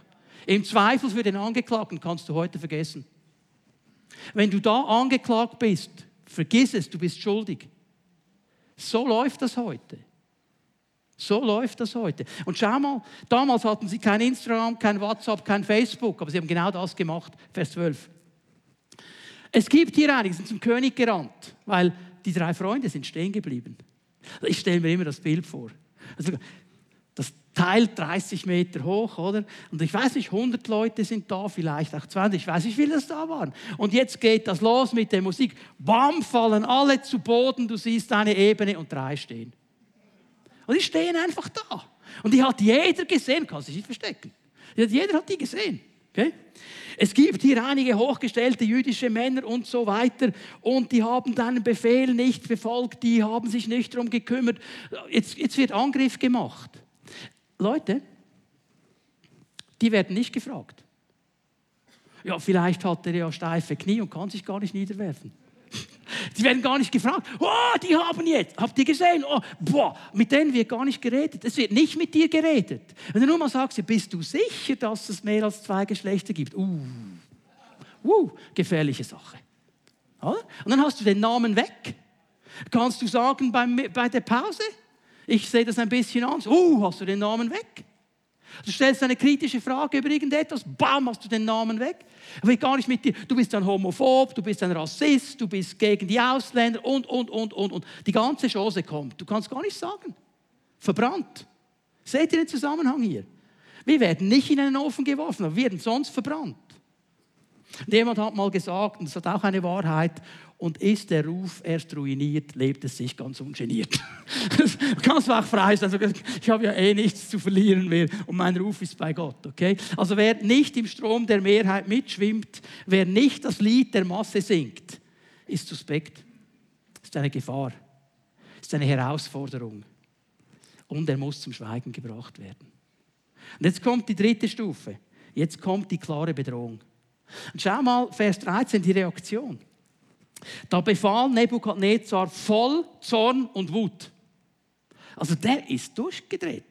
Im Zweifel für den Angeklagten kannst du heute vergessen. Wenn du da angeklagt bist, vergiss es, du bist schuldig. So läuft das heute. So läuft das heute. Und schau mal, damals hatten sie kein Instagram, kein WhatsApp, kein Facebook, aber sie haben genau das gemacht. Vers 12. Es gibt hier einige, sind zum König gerannt, weil die drei Freunde sind stehen geblieben. Ich stelle mir immer das Bild vor. Also, Teil 30 Meter hoch, oder? Und ich weiß nicht, 100 Leute sind da, vielleicht auch 20, ich weiß nicht, wie viele das da waren. Und jetzt geht das los mit der Musik. Bam, fallen alle zu Boden, du siehst eine Ebene und drei stehen. Und die stehen einfach da. Und die hat jeder gesehen, kann sich nicht verstecken. Jeder hat die gesehen. Okay? Es gibt hier einige hochgestellte jüdische Männer und so weiter und die haben deinen Befehl nicht befolgt, die haben sich nicht darum gekümmert. Jetzt, jetzt wird Angriff gemacht. Leute, die werden nicht gefragt. Ja, vielleicht hat er ja steife Knie und kann sich gar nicht niederwerfen. Die werden gar nicht gefragt. Oh, die haben jetzt, habt ihr gesehen? Oh, boah, mit denen wird gar nicht geredet. Es wird nicht mit dir geredet. Wenn du nur mal sagst, bist du sicher, dass es mehr als zwei Geschlechter gibt? Uh, uh gefährliche Sache. Und dann hast du den Namen weg. Kannst du sagen beim, bei der Pause? Ich sehe das ein bisschen an. Uh, hast du den Namen weg? Du stellst eine kritische Frage über irgendetwas, bam, hast du den Namen weg. Ich will gar nicht mit dir. Du bist ein Homophob, du bist ein Rassist, du bist gegen die Ausländer und, und, und, und, und. Die ganze Chose kommt. Du kannst gar nicht sagen. Verbrannt. Seht ihr den Zusammenhang hier? Wir werden nicht in einen Ofen geworfen, wir werden sonst verbrannt. Und jemand hat mal gesagt, und das hat auch eine Wahrheit, und ist der Ruf erst ruiniert, lebt es sich ganz ungeniert. Du auch frei sein. Ich habe ja eh nichts zu verlieren mehr und mein Ruf ist bei Gott. Okay? Also wer nicht im Strom der Mehrheit mitschwimmt, wer nicht das Lied der Masse singt, ist suspekt. Ist eine Gefahr. Ist eine Herausforderung. Und er muss zum Schweigen gebracht werden. Und jetzt kommt die dritte Stufe. Jetzt kommt die klare Bedrohung. Und schau mal, Vers 13, die Reaktion. Da befahl Nebukadnezar voll Zorn und Wut. Also der ist durchgedreht.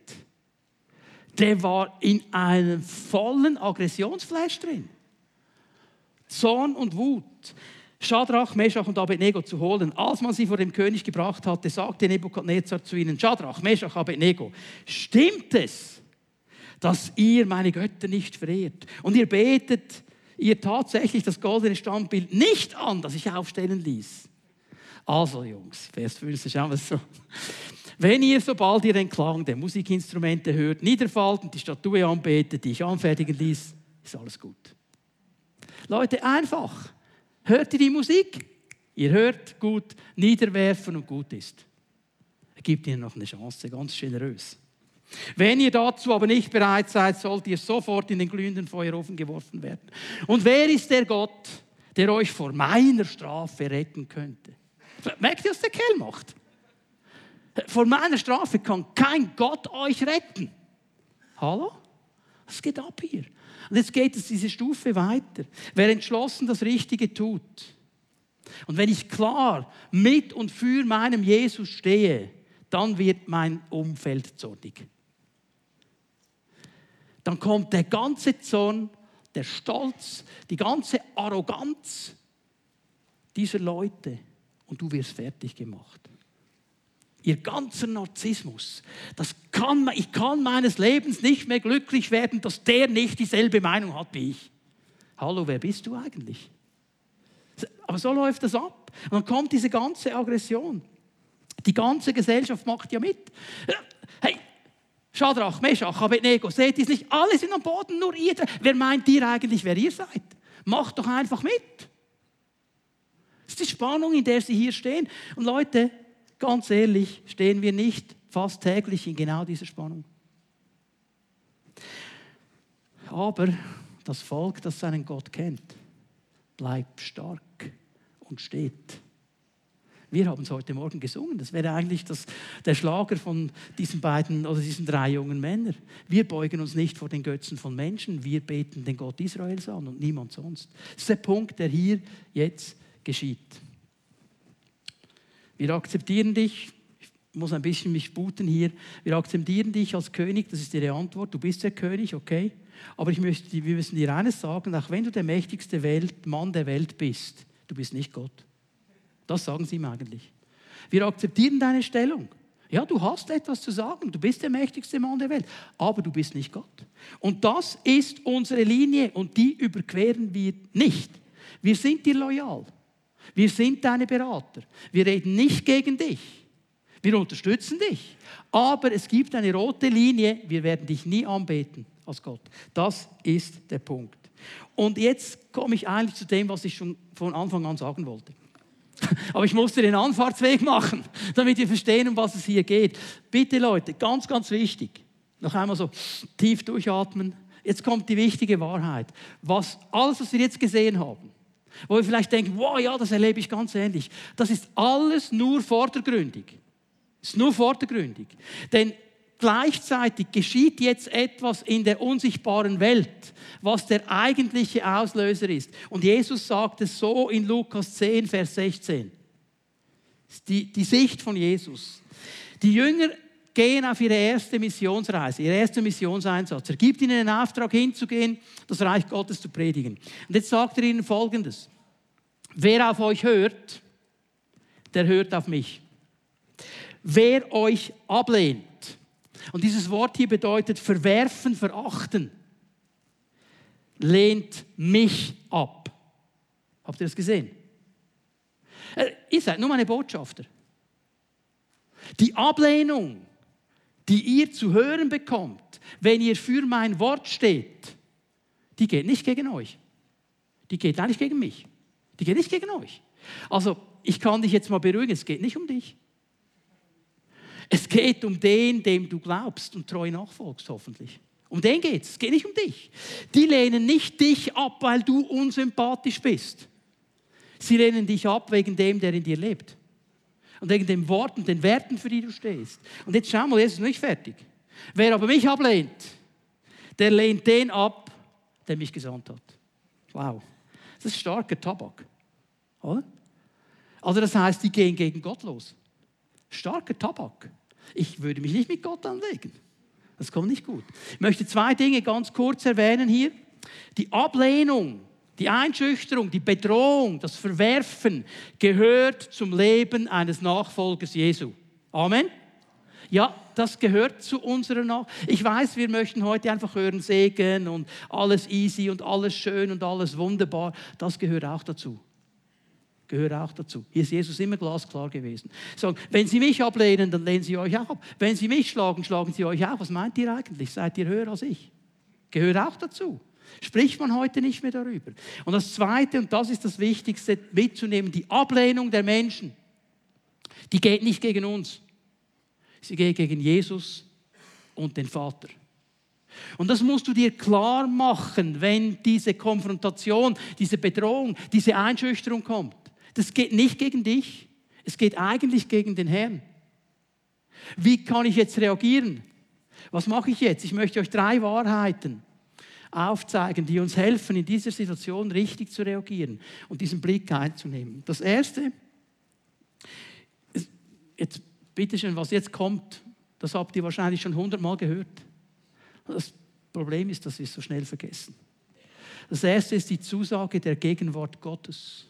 Der war in einem vollen Aggressionsfleisch drin. Zorn und Wut. Schadrach, Meshach und Abednego zu holen. Als man sie vor dem König gebracht hatte, sagte Nebukadnezar zu ihnen, Schadrach, Meshach, Abednego, stimmt es, dass ihr meine Götter nicht verehrt und ihr betet ihr tatsächlich das goldene Standbild nicht an, das ich aufstellen ließ. Also Jungs, Vers 15, schauen wir es so. Wenn ihr, sobald ihr den Klang der Musikinstrumente hört, niederfallt und die Statue anbetet, die ich anfertigen ließ, ist alles gut. Leute, einfach. Hört ihr die Musik? Ihr hört gut, niederwerfen und gut ist. Er gibt ihnen noch eine Chance, ganz generös. Wenn ihr dazu aber nicht bereit seid, sollt ihr sofort in den glühenden Feuerofen geworfen werden. Und wer ist der Gott, der euch vor meiner Strafe retten könnte? Merkt ihr, was der Kerl macht? Vor meiner Strafe kann kein Gott euch retten. Hallo? Was geht ab hier? Und jetzt geht es diese Stufe weiter. Wer entschlossen das Richtige tut. Und wenn ich klar mit und für meinem Jesus stehe, dann wird mein Umfeld zornig dann kommt der ganze Zorn, der Stolz, die ganze Arroganz dieser Leute und du wirst fertig gemacht. Ihr ganzer Narzissmus, das kann, ich kann meines Lebens nicht mehr glücklich werden, dass der nicht dieselbe Meinung hat wie ich. Hallo, wer bist du eigentlich? Aber so läuft das ab. Und dann kommt diese ganze Aggression. Die ganze Gesellschaft macht ja mit. Schadrach, Meschach, Abednego, seht ihr es nicht? Alle sind am Boden, nur ihr. Wer meint ihr eigentlich, wer ihr seid? Macht doch einfach mit. Das ist die Spannung, in der sie hier stehen. Und Leute, ganz ehrlich, stehen wir nicht fast täglich in genau dieser Spannung. Aber das Volk, das seinen Gott kennt, bleibt stark und steht. Wir haben es heute Morgen gesungen. Das wäre eigentlich das, der Schlager von diesen beiden oder diesen drei jungen Männern. Wir beugen uns nicht vor den Götzen von Menschen, wir beten den Gott Israels an und niemand sonst. Das ist der Punkt, der hier jetzt geschieht. Wir akzeptieren dich, ich muss ein bisschen mich sputen hier, wir akzeptieren dich als König, das ist Ihre Antwort, du bist der König, okay. Aber ich möchte, wir müssen dir eines sagen, auch wenn du der mächtigste Welt, Mann der Welt bist, du bist nicht Gott. Das sagen sie ihm eigentlich. Wir akzeptieren deine Stellung. Ja, du hast etwas zu sagen, du bist der mächtigste Mann der Welt, aber du bist nicht Gott. Und das ist unsere Linie und die überqueren wir nicht. Wir sind dir loyal. Wir sind deine Berater. Wir reden nicht gegen dich. Wir unterstützen dich. Aber es gibt eine rote Linie, wir werden dich nie anbeten als Gott. Das ist der Punkt. Und jetzt komme ich eigentlich zu dem, was ich schon von Anfang an sagen wollte. Aber ich musste den Anfahrtsweg machen, damit wir verstehen, um was es hier geht. Bitte Leute, ganz, ganz wichtig. Noch einmal so tief durchatmen. Jetzt kommt die wichtige Wahrheit. Was, alles, was wir jetzt gesehen haben, wo wir vielleicht denken, wow, ja, das erlebe ich ganz ähnlich. Das ist alles nur vordergründig. Ist nur vordergründig. Denn Gleichzeitig geschieht jetzt etwas in der unsichtbaren Welt, was der eigentliche Auslöser ist. Und Jesus sagt es so in Lukas 10, Vers 16. Die, die Sicht von Jesus. Die Jünger gehen auf ihre erste Missionsreise, ihr erster Missionseinsatz. Er gibt ihnen den Auftrag hinzugehen, das Reich Gottes zu predigen. Und jetzt sagt er ihnen Folgendes. Wer auf euch hört, der hört auf mich. Wer euch ablehnt, und dieses Wort hier bedeutet verwerfen, verachten. Lehnt mich ab. Habt ihr das gesehen? Äh, ihr seid nur meine Botschafter. Die Ablehnung, die ihr zu hören bekommt, wenn ihr für mein Wort steht, die geht nicht gegen euch. Die geht eigentlich gegen mich. Die geht nicht gegen euch. Also, ich kann dich jetzt mal beruhigen, es geht nicht um dich. Es geht um den, dem du glaubst und treu nachfolgst, hoffentlich. Um den geht es. Es geht nicht um dich. Die lehnen nicht dich ab, weil du unsympathisch bist. Sie lehnen dich ab wegen dem, der in dir lebt. Und wegen den Worten, den Werten, für die du stehst. Und jetzt schau mal, Jesus ist noch nicht fertig. Wer aber mich ablehnt, der lehnt den ab, der mich gesandt hat. Wow. Das ist starker Tabak. Oder? Also das heißt, die gehen gegen Gott los. Starker Tabak. Ich würde mich nicht mit Gott anlegen. Das kommt nicht gut. Ich möchte zwei Dinge ganz kurz erwähnen hier. Die Ablehnung, die Einschüchterung, die Bedrohung, das Verwerfen gehört zum Leben eines Nachfolgers Jesu. Amen. Ja, das gehört zu unserer Nach. Ich weiß, wir möchten heute einfach hören Segen und alles easy und alles schön und alles wunderbar. Das gehört auch dazu gehört auch dazu. Hier ist Jesus immer glasklar gewesen. So, wenn sie mich ablehnen, dann lehnen sie euch auch ab. Wenn sie mich schlagen, schlagen sie euch auch. Was meint ihr eigentlich? Seid ihr höher als ich? Gehört auch dazu. Spricht man heute nicht mehr darüber. Und das Zweite, und das ist das Wichtigste mitzunehmen, die Ablehnung der Menschen, die geht nicht gegen uns. Sie geht gegen Jesus und den Vater. Und das musst du dir klar machen, wenn diese Konfrontation, diese Bedrohung, diese Einschüchterung kommt. Das geht nicht gegen dich, es geht eigentlich gegen den Herrn. Wie kann ich jetzt reagieren? Was mache ich jetzt? Ich möchte euch drei Wahrheiten aufzeigen, die uns helfen, in dieser Situation richtig zu reagieren und diesen Blick einzunehmen. Das erste, jetzt bitteschön, was jetzt kommt, das habt ihr wahrscheinlich schon hundertmal gehört. Das Problem ist, dass wir es so schnell vergessen. Das erste ist die Zusage der Gegenwart Gottes.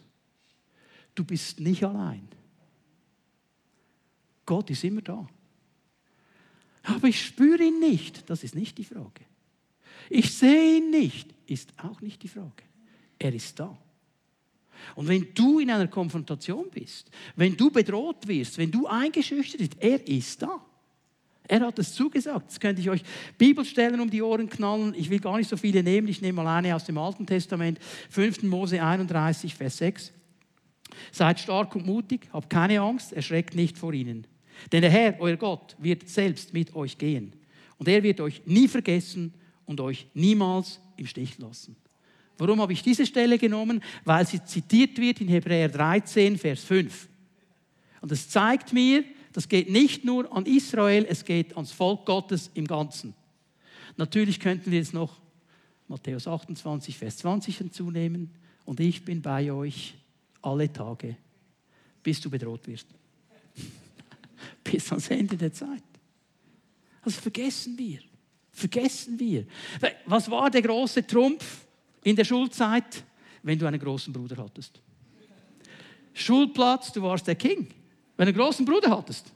Du bist nicht allein. Gott ist immer da. Aber ich spüre ihn nicht, das ist nicht die Frage. Ich sehe ihn nicht, ist auch nicht die Frage. Er ist da. Und wenn du in einer Konfrontation bist, wenn du bedroht wirst, wenn du eingeschüchtert bist, er ist da. Er hat es zugesagt. Jetzt könnte ich euch Bibelstellen um die Ohren knallen. Ich will gar nicht so viele nehmen. Ich nehme mal eine aus dem Alten Testament. 5. Mose 31, Vers 6. Seid stark und mutig, habt keine Angst, erschreckt nicht vor ihnen. Denn der Herr, euer Gott, wird selbst mit euch gehen. Und er wird euch nie vergessen und euch niemals im Stich lassen. Warum habe ich diese Stelle genommen? Weil sie zitiert wird in Hebräer 13, Vers 5. Und es zeigt mir, das geht nicht nur an Israel, es geht ans Volk Gottes im Ganzen. Natürlich könnten wir jetzt noch Matthäus 28, Vers 20 hinzunehmen. Und ich bin bei euch alle Tage, bis du bedroht wirst. bis ans Ende der Zeit. Also vergessen wir. Vergessen wir. Was war der große Trumpf in der Schulzeit? Wenn du einen großen Bruder hattest. Schulplatz, du warst der King. Wenn du einen großen Bruder hattest.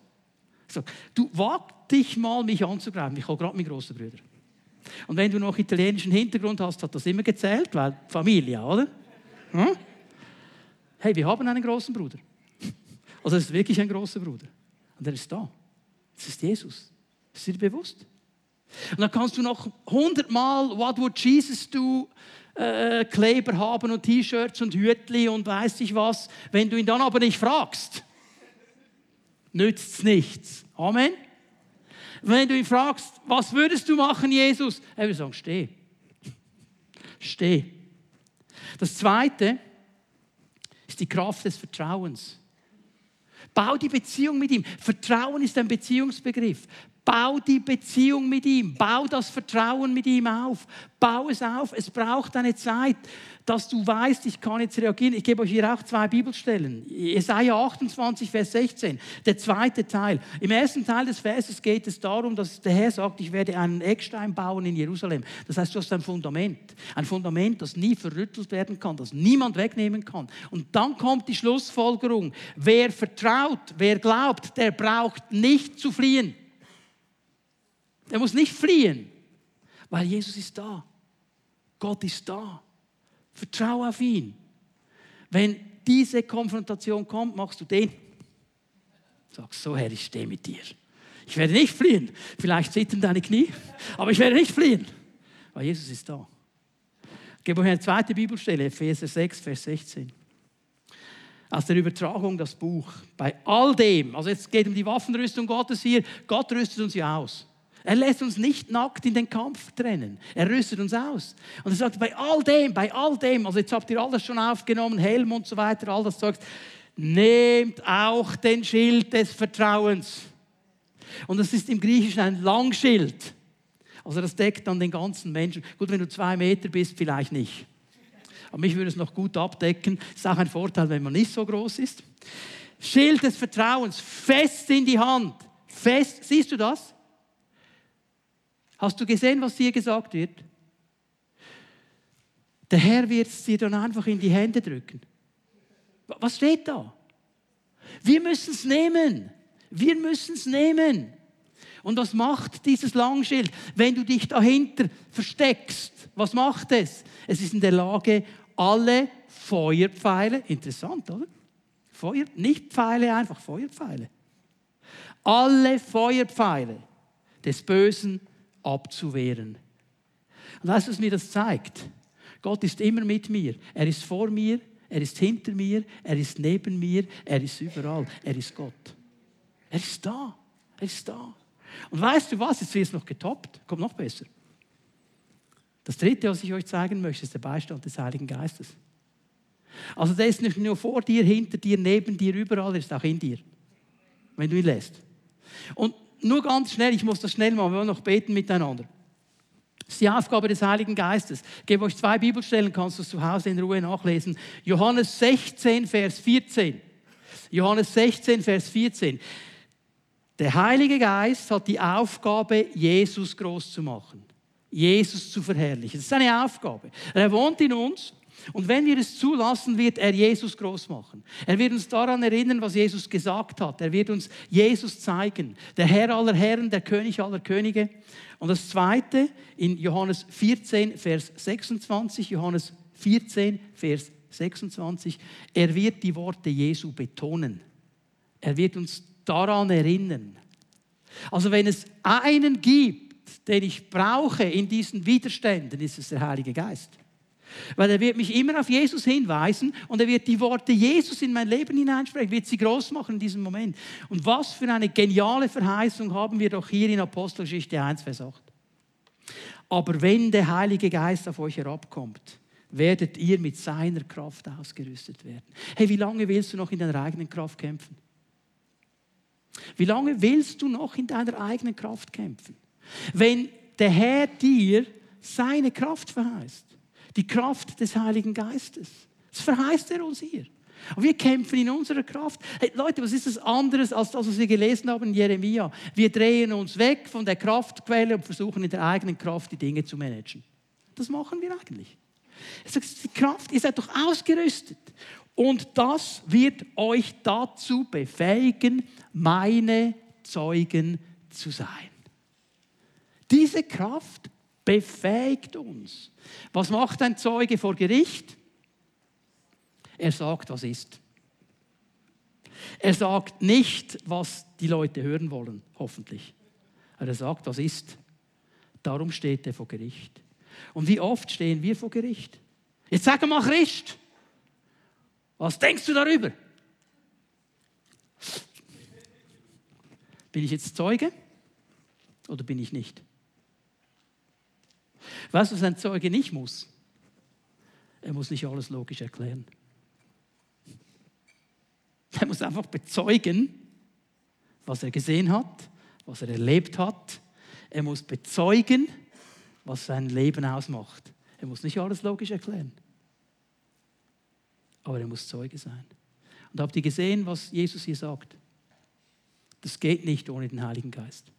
So, du wag dich mal, mich anzugreifen. Ich habe gerade meinen großen Bruder. Und wenn du noch italienischen Hintergrund hast, hat das immer gezählt, weil Familie, oder? Hm? Hey, wir haben einen großen Bruder. Also es ist wirklich ein großer Bruder. Und er ist da. Das ist Jesus. Ist dir bewusst? Und dann kannst du noch hundertmal What would Jesus do äh, Kleber haben und T-Shirts und Hütli und weiß ich was. Wenn du ihn dann aber nicht fragst, nützt es nichts. Amen. Wenn du ihn fragst, was würdest du machen, Jesus? Er würde sagen, steh. Steh. Das zweite ist die Kraft des Vertrauens. Bau die Beziehung mit ihm. Vertrauen ist ein Beziehungsbegriff. Bau die Beziehung mit ihm. Bau das Vertrauen mit ihm auf. Bau es auf. Es braucht eine Zeit, dass du weißt, ich kann jetzt reagieren. Ich gebe euch hier auch zwei Bibelstellen. Jesaja 28, Vers 16. Der zweite Teil. Im ersten Teil des Verses geht es darum, dass der Herr sagt, ich werde einen Eckstein bauen in Jerusalem. Das heißt, du hast ein Fundament. Ein Fundament, das nie verrüttelt werden kann, das niemand wegnehmen kann. Und dann kommt die Schlussfolgerung. Wer vertraut, wer glaubt, der braucht nicht zu fliehen. Der muss nicht fliehen, weil Jesus ist da. Gott ist da. Vertraue auf ihn. Wenn diese Konfrontation kommt, machst du den. Sagst so, Herr, ich stehe mit dir. Ich werde nicht fliehen. Vielleicht zittern deine Knie, aber ich werde nicht fliehen, weil Jesus ist da. Gebe euch eine zweite Bibelstelle, Epheser 6, Vers 16. Aus der Übertragung das Buch. Bei all dem, also jetzt geht es um die Waffenrüstung Gottes hier, Gott rüstet uns ja aus. Er lässt uns nicht nackt in den Kampf trennen. Er rüstet uns aus. Und er sagt, bei all dem, bei all dem, also jetzt habt ihr alles schon aufgenommen, Helm und so weiter, all das Zeugs, nehmt auch den Schild des Vertrauens. Und das ist im Griechischen ein Langschild. Also das deckt dann den ganzen Menschen. Gut, wenn du zwei Meter bist, vielleicht nicht. Aber mich würde es noch gut abdecken. Ist auch ein Vorteil, wenn man nicht so groß ist. Schild des Vertrauens, fest in die Hand. Fest, siehst du das? Hast du gesehen, was dir gesagt wird? Der Herr wird es dir dann einfach in die Hände drücken. Was steht da? Wir müssen es nehmen. Wir müssen es nehmen. Und was macht dieses Langschild? Wenn du dich dahinter versteckst, was macht es? Es ist in der Lage, alle Feuerpfeile, interessant, oder? Feuer, nicht Pfeile, einfach Feuerpfeile. Alle Feuerpfeile des Bösen abzuwehren. Und weißt du, was mir das zeigt? Gott ist immer mit mir. Er ist vor mir, er ist hinter mir, er ist neben mir, er ist überall. Er ist Gott. Er ist da. Er ist da. Und weißt du was? Jetzt wird es noch getoppt. Kommt noch besser. Das dritte, was ich euch zeigen möchte, ist der Beistand des Heiligen Geistes. Also der ist nicht nur vor dir, hinter dir, neben dir, überall, er ist auch in dir. Wenn du ihn lässt. Und nur ganz schnell, ich muss das schnell machen, wir wollen noch beten miteinander. Das ist die Aufgabe des Heiligen Geistes. Ich gebe euch zwei Bibelstellen, kannst du es zu Hause in Ruhe nachlesen. Johannes 16, Vers 14. Johannes 16, Vers 14. Der Heilige Geist hat die Aufgabe, Jesus groß zu machen. Jesus zu verherrlichen. Das ist eine Aufgabe. Er wohnt in uns Und wenn wir es zulassen, wird er Jesus groß machen. Er wird uns daran erinnern, was Jesus gesagt hat. Er wird uns Jesus zeigen. Der Herr aller Herren, der König aller Könige. Und das Zweite in Johannes 14, Vers 26. Johannes 14, Vers 26. Er wird die Worte Jesu betonen. Er wird uns daran erinnern. Also wenn es einen gibt, den ich brauche in diesen Widerständen, ist es der Heilige Geist. Weil er wird mich immer auf Jesus hinweisen und er wird die Worte Jesus in mein Leben hineinsprechen, wird sie groß machen in diesem Moment. Und was für eine geniale Verheißung haben wir doch hier in Apostelgeschichte 1, Vers 8. Aber wenn der Heilige Geist auf euch herabkommt, werdet ihr mit seiner Kraft ausgerüstet werden. Hey, wie lange willst du noch in deiner eigenen Kraft kämpfen? Wie lange willst du noch in deiner eigenen Kraft kämpfen? Wenn der Herr dir seine Kraft verheißt, die Kraft des Heiligen Geistes, das verheißt er uns hier. Und wir kämpfen in unserer Kraft. Hey, Leute, was ist das anderes als das, was wir gelesen haben in Jeremia? Wir drehen uns weg von der Kraftquelle und versuchen in der eigenen Kraft die Dinge zu managen. Das machen wir eigentlich. Die Kraft, ihr seid doch ausgerüstet. Und das wird euch dazu befähigen, meine Zeugen zu sein. Diese Kraft befähigt uns. Was macht ein Zeuge vor Gericht? Er sagt, was ist. Er sagt nicht, was die Leute hören wollen, hoffentlich. Er sagt, was ist. Darum steht er vor Gericht. Und wie oft stehen wir vor Gericht? Jetzt sag mal Christ. Was denkst du darüber? Bin ich jetzt Zeuge oder bin ich nicht? Weißt du, was ein Zeuge nicht muss? Er muss nicht alles logisch erklären. Er muss einfach bezeugen, was er gesehen hat, was er erlebt hat. Er muss bezeugen, was sein Leben ausmacht. Er muss nicht alles logisch erklären. Aber er muss Zeuge sein. Und habt ihr gesehen, was Jesus hier sagt? Das geht nicht ohne den Heiligen Geist.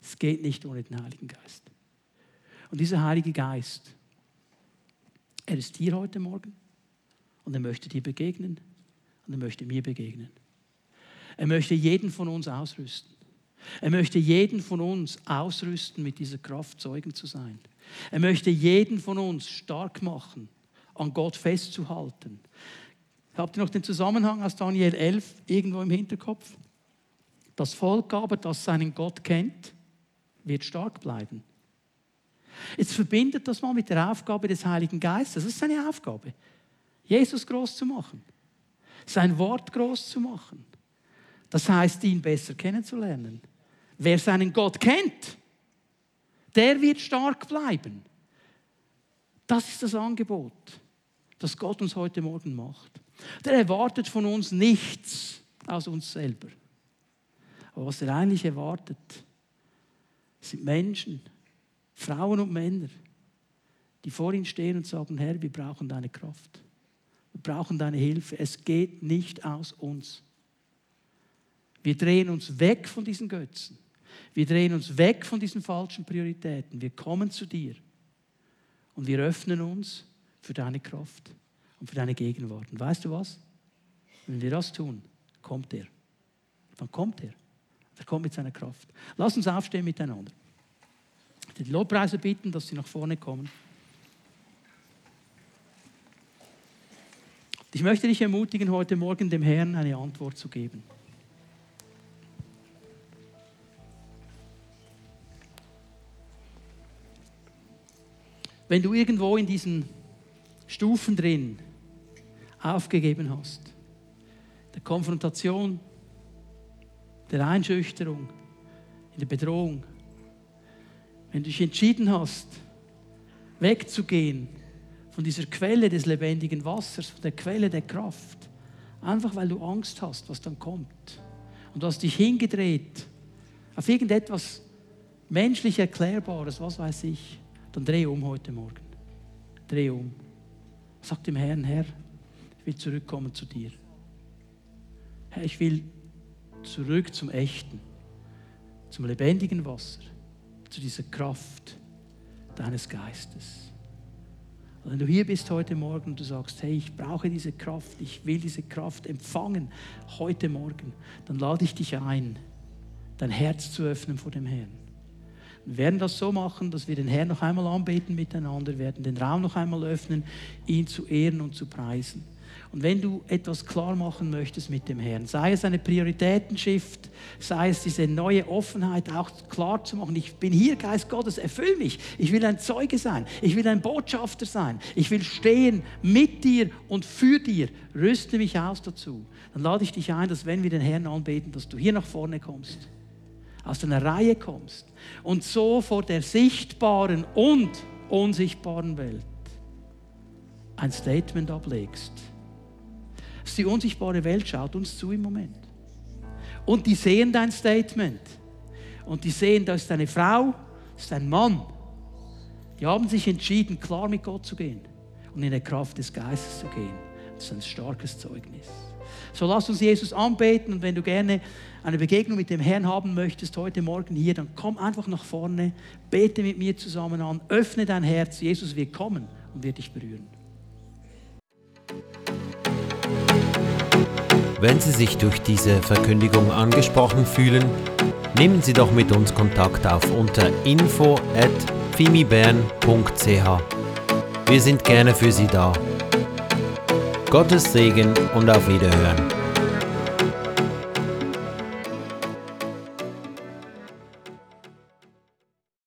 Es geht nicht ohne den Heiligen Geist. Und dieser Heilige Geist, er ist hier heute Morgen und er möchte dir begegnen und er möchte mir begegnen. Er möchte jeden von uns ausrüsten. Er möchte jeden von uns ausrüsten, mit dieser Kraft Zeugen zu sein. Er möchte jeden von uns stark machen, an Gott festzuhalten. Habt ihr noch den Zusammenhang aus Daniel 11 irgendwo im Hinterkopf? Das Volk aber, das seinen Gott kennt, wird stark bleiben. Jetzt verbindet das mal mit der Aufgabe des Heiligen Geistes. Das ist seine Aufgabe. Jesus groß zu machen. Sein Wort groß zu machen. Das heißt, ihn besser kennenzulernen. Wer seinen Gott kennt, der wird stark bleiben. Das ist das Angebot, das Gott uns heute Morgen macht. Der erwartet von uns nichts aus uns selber. Aber was er eigentlich erwartet, sind Menschen, Frauen und Männer, die vor ihm stehen und sagen, Herr, wir brauchen deine Kraft. Wir brauchen deine Hilfe. Es geht nicht aus uns. Wir drehen uns weg von diesen Götzen. Wir drehen uns weg von diesen falschen Prioritäten. Wir kommen zu dir und wir öffnen uns für deine Kraft und für deine Gegenwart. Und weißt du was? Wenn wir das tun, kommt er. Dann kommt er. Er kommt mit seiner Kraft. Lass uns aufstehen miteinander die Lobpreise bitten, dass sie nach vorne kommen. Ich möchte dich ermutigen, heute Morgen dem Herrn eine Antwort zu geben. Wenn du irgendwo in diesen Stufen drin aufgegeben hast, der Konfrontation, der Einschüchterung, in der Bedrohung, wenn du dich entschieden hast, wegzugehen von dieser Quelle des lebendigen Wassers, von der Quelle der Kraft, einfach weil du Angst hast, was dann kommt, und du hast dich hingedreht auf irgendetwas menschlich Erklärbares, was weiß ich, dann dreh um heute Morgen. Dreh um. Sag dem Herrn, Herr, ich will zurückkommen zu dir. Herr, ich will zurück zum Echten, zum lebendigen Wasser zu dieser Kraft deines Geistes. wenn du hier bist heute Morgen und du sagst, hey, ich brauche diese Kraft, ich will diese Kraft empfangen heute Morgen, dann lade ich dich ein, dein Herz zu öffnen vor dem Herrn. Wir werden das so machen, dass wir den Herrn noch einmal anbeten miteinander, werden den Raum noch einmal öffnen, ihn zu ehren und zu preisen. Und wenn du etwas klar machen möchtest mit dem Herrn, sei es eine Prioritätenshift, sei es diese neue Offenheit auch klar zu machen, ich bin hier, Geist Gottes, erfüll mich. Ich will ein Zeuge sein, ich will ein Botschafter sein, ich will stehen mit dir und für dir, rüste mich aus dazu. Dann lade ich dich ein, dass wenn wir den Herrn anbeten, dass du hier nach vorne kommst, aus deiner Reihe kommst und so vor der sichtbaren und unsichtbaren Welt ein Statement ablegst die unsichtbare Welt schaut uns zu im Moment. Und die sehen dein Statement. Und die sehen, da ist eine Frau, das ist ein Mann. Die haben sich entschieden, klar mit Gott zu gehen und in der Kraft des Geistes zu gehen. Das ist ein starkes Zeugnis. So lass uns Jesus anbeten und wenn du gerne eine Begegnung mit dem Herrn haben möchtest heute Morgen hier, dann komm einfach nach vorne, bete mit mir zusammen an, öffne dein Herz. Jesus wird kommen und wird dich berühren. Wenn Sie sich durch diese Verkündigung angesprochen fühlen, nehmen Sie doch mit uns Kontakt auf unter info at fimibern.ch. Wir sind gerne für Sie da. Gottes Segen und auf Wiederhören.